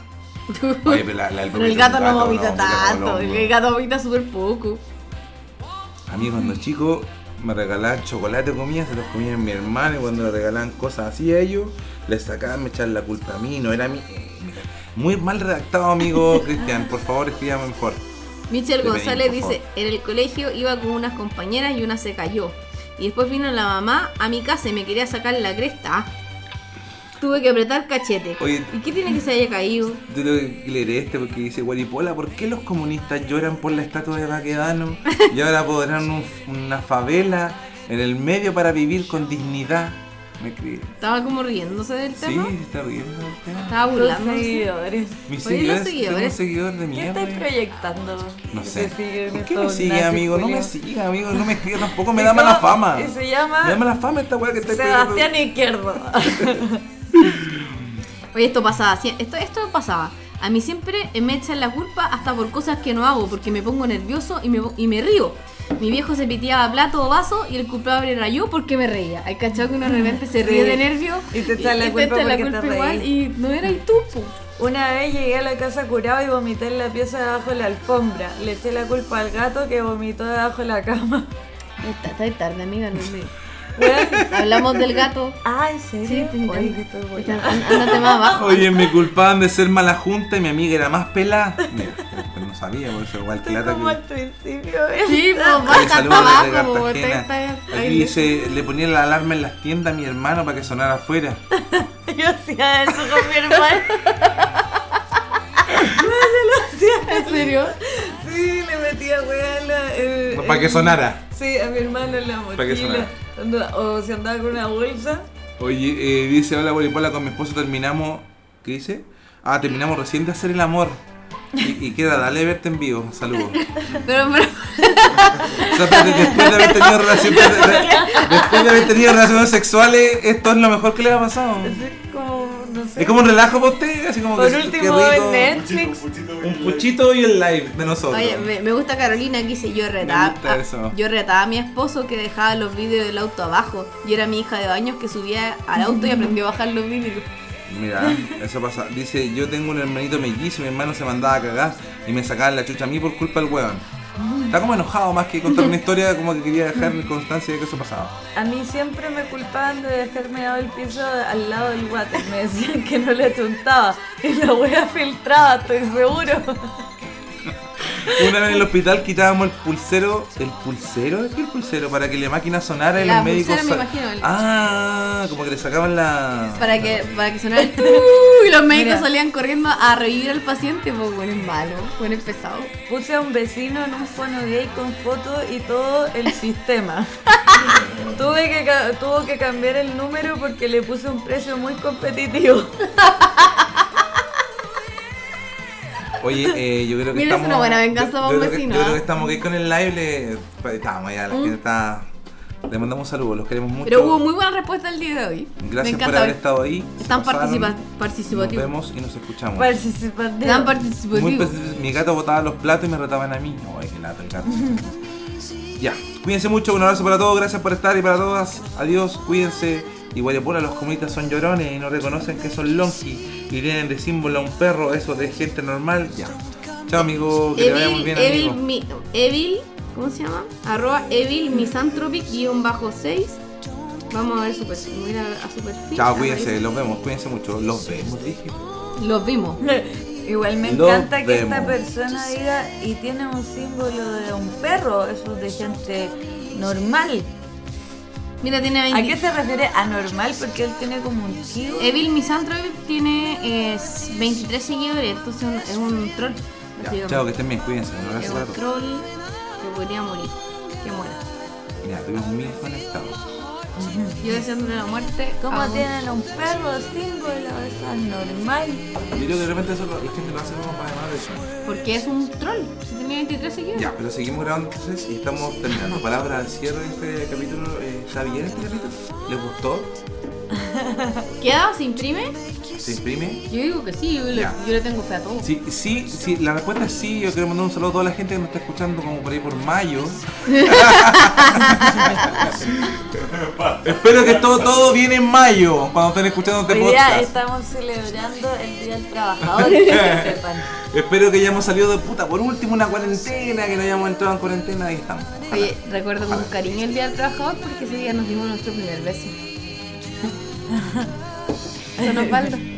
Oye, pero, la- la- Pero el gato no vomita como tanto. El gato vomita súper poco. A mí cuando chico me regalaban chocolate comida, se los comían mi hermano y cuando le regalaban cosas así a ellos, les sacaban, me echaban la culpa a mí, no era mi... eh, Muy mal redactado, amigo Cristian, por favor escríbame mejor. Michelle Te González pedimos, dice, en el colegio iba con unas compañeras y una se cayó. Y después vino la mamá a mi casa y me quería sacar la cresta. Tuve que apretar cachete. Oye. ¿Y qué tiene que se haya caído? Yo tengo que leer este porque dice Guaripola, ¿por qué los comunistas lloran por la estatua de Baquedano y ahora podrán un- una favela en el medio para vivir con dignidad? ¿Me crees? Estaba como riéndose del Sí, tema. se está riendo del tema. Estaba Los burlándose. seguidores. Mis Oye, los seguidores, tengo un seguidores. seguidor de ¿Qué mierda. estáis proyectando? No sé. ¿Por qué me sigue, amigo? No me siga, amigo. No me escriba tampoco. Me ¿Y da mala fama. Y se llama Me da mala fama esta weá que está Sebastián Izquierdo. Oye, esto pasaba, esto, esto pasaba. A mí siempre me echan la culpa hasta por cosas que no hago, porque me pongo nervioso y me, y me río. Mi viejo se piteaba plato o vaso y el culpable era yo porque me reía. Hay cachado que uno de repente se ríe Sí. de nervio Y te echan la culpa la porque culpa te igual reís. y no era y tú. Una vez llegué a la casa curado y vomité en la pieza debajo de la alfombra. Le eché la culpa al gato que vomitó debajo de la cama. Está, está tarde, amiga, no me... Hablamos del gato. Ah, ¿en serio? Sí, te- Oye, Ándate más abajo. Oye, me culpaban de ser mala junta y mi amiga era más pelada. Mira, después no sabía, por eso igual que lata como que... al principio. Sí, pues baja hasta abajo, Aquí dice, le ponía la alarma en las tiendas a mi hermano para que sonara afuera. Yo hacía eso con mi hermano. Yo lo hacía. ¿En serio? Sí, le metía weá en la. eh, Para que sonara. Sí, a mi hermano en la Para que mochila. O si andaba con una bolsa. Oye, eh, dice, hola Bolipola, con mi esposo terminamos... ¿Qué dice? Ah, terminamos recién de hacer el amor. Y, y queda, dale verte en vivo. Saludos. Pero, pero, O sea, espérate, después de haber tenido relaciones, después de haber tenido relaciones sexuales, esto es lo mejor que le ha pasado. Es como, no sé. Es como un relajo para usted, así como Por que último, qué en rico. Netflix. Un puchito y el live de nosotros. oye, me, me gusta Carolina que dice yo retaba, gusta eso. yo retaba a mi esposo que dejaba los vídeos del auto abajo. Y era mi hija de baños que subía al auto y aprendió a bajar los vídeos. Mira, eso pasa. Dice, yo tengo un hermanito mellizo, mi hermano se mandaba a cagar y me sacaban la chucha a mí por culpa del weón. Está como enojado más que contar una historia, como que quería dejar constancia de que eso pasaba. A mí siempre me culpaban de dejarme dado el piso al lado del water. Me decían que no le tuntaba. Y la wea filtraba, estoy seguro. Una vez en el hospital quitábamos el pulsero. ¿El pulsero? ¿Qué el pulsero? Para que la máquina sonara y los médicos. me imagino, el- Ah, como que le sacaban la. Para que, para que sonara el y los médicos Mira. salían corriendo a revivir al paciente, pues bueno, es malo, bueno, es pesado. Puse a un vecino en un fono gay con foto y todo el sistema. Tuve que, ca- tuvo que cambiar el número porque le puse un precio muy competitivo. Oye, eh, yo creo que Mira, es estamos. una buena venganza yo- para un yo creo que- vecino, Yo creo ¿ah? que estamos aquí con el live. Le, pues, estamos ya, la gente está. Le mandamos un saludo, los queremos mucho. Pero hubo muy buena respuesta el día de hoy. Gracias por haber estado ahí. Están pasaron. participa- Nos participativos. vemos y nos escuchamos. Participativo. Están Muy participativos. mi gato botaba los platos y me retaban a mí. Ay, qué lata el gato. ya, cuídense mucho, un abrazo para todos, gracias por estar y para todas. Adiós, cuídense. Y Guayapola, los comunistas son llorones y no reconocen que son longi y tienen de símbolo a un perro, eso de gente normal. Ya. Chao, amigo, que te vaya muy Evil, bien, Evil, amigo. mi- Evil, ¿cómo se llama? Arroba Evil Misanthropic guion bajo 6. Vamos a ver su perfil. Voy a a, su perfil. Chao, a cuídense, los vemos, cuídense mucho. Los vemos, dije. Los vimos. Igual me encanta que esta persona diga y tiene un símbolo de un perro, eso es de gente normal. Mira, tiene ¿A 20. qué se refiere anormal? Porque él tiene como un chivo. Evil Misanthropic tiene eh, 23 seguidores, entonces un- es un troll. Ya, chao, que estén bien, cuídense. Un Es un troll que podría morir. Que muera. Ya, estuvimos muy conectados. Yo deseándole la muerte. ¿Cómo a un- tienen un perro símbolo? Eso es normal. Yo creo que de repente eso lo- la gente lo hace como para llamar eso. Porque es un troll. Si tenía 23 seguidores. Ya, pero seguimos grabando entonces y estamos terminando. Palabra al cierre de este capítulo. eh, ¿Está bien este capítulo? ¿Les gustó? ¿Queda? ¿Se imprime? ¿Se imprime? Yo digo que sí, yo le, Ya. yo le tengo fe a todo. Sí, sí, sí, la respuesta es sí. Yo quiero mandar un saludo a toda la gente que nos está escuchando como por ahí por mayo. Espero que todo, todo viene en mayo cuando estén escuchando este Hoy día estamos celebrando el Día del Trabajador, que sepan. Espero que hayamos salido de puta por último una cuarentena, que no hayamos entrado en cuarentena, ahí estamos. Ojalá. Oye, recuerdo con cariño el Día del Trabajador porque ese día nos dimos nuestro primer beso. Don Osvaldo.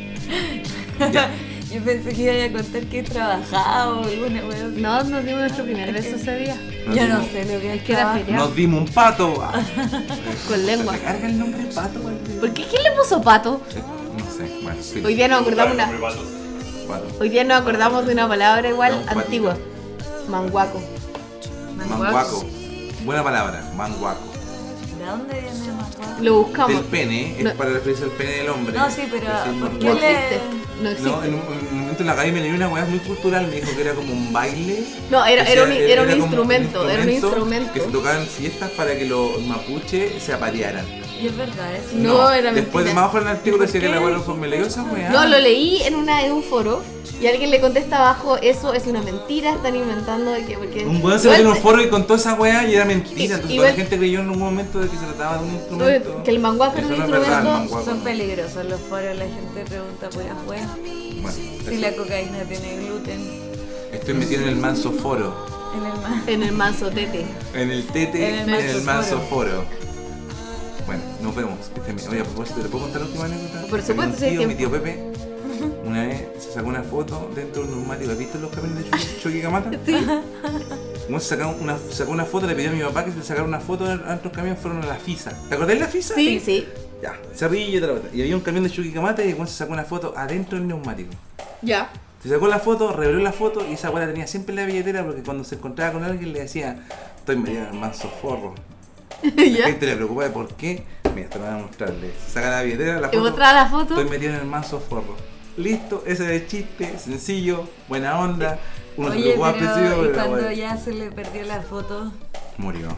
Yo pensé que iba a contar que trabajaba o alguna wea así. No, nos dimos nuestro primer beso ese día. Nos Yo no sé lo que es que era feriado. Nos dimos un pato. Ah, Con lengua. ¿Carga el nombre pato? güey? ¿Por qué? ¿Quién le puso pato? No sé, bueno, sí. Hoy día nos acordamos una, Pato. hoy día nos acordamos de una palabra igual No, antigua. Manguaco. Manguaco. Buena palabra, manguaco. ¿De dónde viene? Lo buscamos. Del pene, es No. para referirse al pene del hombre. No, sí, pero ¿por No qué existe. No existe. No, en un, en un momento en la calle me leí una weá muy cultural, me dijo que era como un baile. No, era, sea, era un, era un como instrumento, era un instrumento. Que se tocaba en fiestas para que los mapuches se aparearan. Y es verdad eso. No, era Después de más abajo en el artículo decía que la weá fue me leyó esa weá. No, lo leí en, una, en un foro y alguien le contesta abajo, eso es una mentira, están inventando de que... Porque Un weón se metió en un foro y contó esa weá y era mentira. Y- Entonces igual- la gente creyó en un momento de que se trataba de un instrumento. que el manguaco era un instrumento, manguaco. Son peligrosos los foros, la gente pregunta puras weas. Bueno, Si la cocaína tiene gluten estoy metido en el manso foro. en el mar. en el manso tete. En el tete, En en el manso foro. Bueno, nos vemos. Bien. Oye, a propósito, ¿le puedo contar la última anécdota? Por supuesto, Mi tío, mi tiempo. tío Pepe, una vez se sacó una foto dentro de un neumático. ¿Has visto los camiones de Chuquicamata? Sí. Bueno, sacó una, sacó una foto, le pidió a mi papá que se sacara una foto de otros camiones, fueron a la FISA. ¿Te acordás de la FISA? Sí, sí. Ya, Cerrillo y otra. Y había un camión de Chuquicamata y el se sacó una foto adentro del neumático. Ya. Se sacó la foto, reveló la foto y esa weá la tenía siempre en la billetera porque cuando se encontraba con alguien le decía, estoy medio en el manso forro. La gente le preocupaba de por qué. Mira, te lo voy a mostrarle. Se saca la billetera, la ¿Te foto. mostraba la foto? Estoy metido en el manso forro. Listo, ese es el chiste, sencillo, buena onda. Uno se Oye, preocupaba al principio, pero y pero la cuando ya se le perdió la foto, Murió,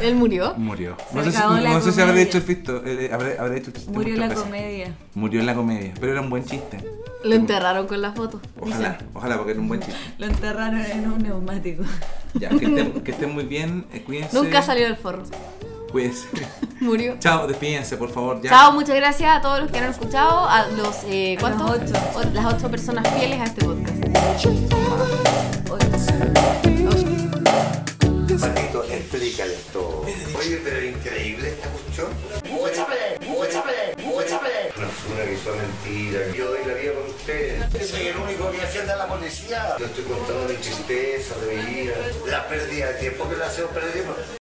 Él murió. murió. Se No sé, si, acabó la no sé si habrá hecho el fisto, eh, habrá, habrá hecho el chiste murió la muchas veces. comedia. Murió en la comedia, pero era un buen chiste. Lo enterraron con la foto. Ojalá, dicen. ojalá, porque era un buen chiste. Lo enterraron en un neumático. Ya, que estén, que estén muy bien, eh, cuídense. Nunca salió del forro. Cuídense. Murió. Chao, despídense, por favor. Ya. Chao, muchas gracias a todos los que han escuchado, a los eh, A ¿cuántos? los ocho. O- las ocho personas fieles a este podcast. Patito, explícale todo. Oye, pero increíble esta cuestión. ¡Muéchame! ¡Muéchame! ¡Muéchame! No fue una que fue mentira. Yo doy la vida por ustedes. Soy el único que atiende a la policía. Yo estoy contando mi tristeza, de mi vida, la pérdida de tiempo que la hacemos perder.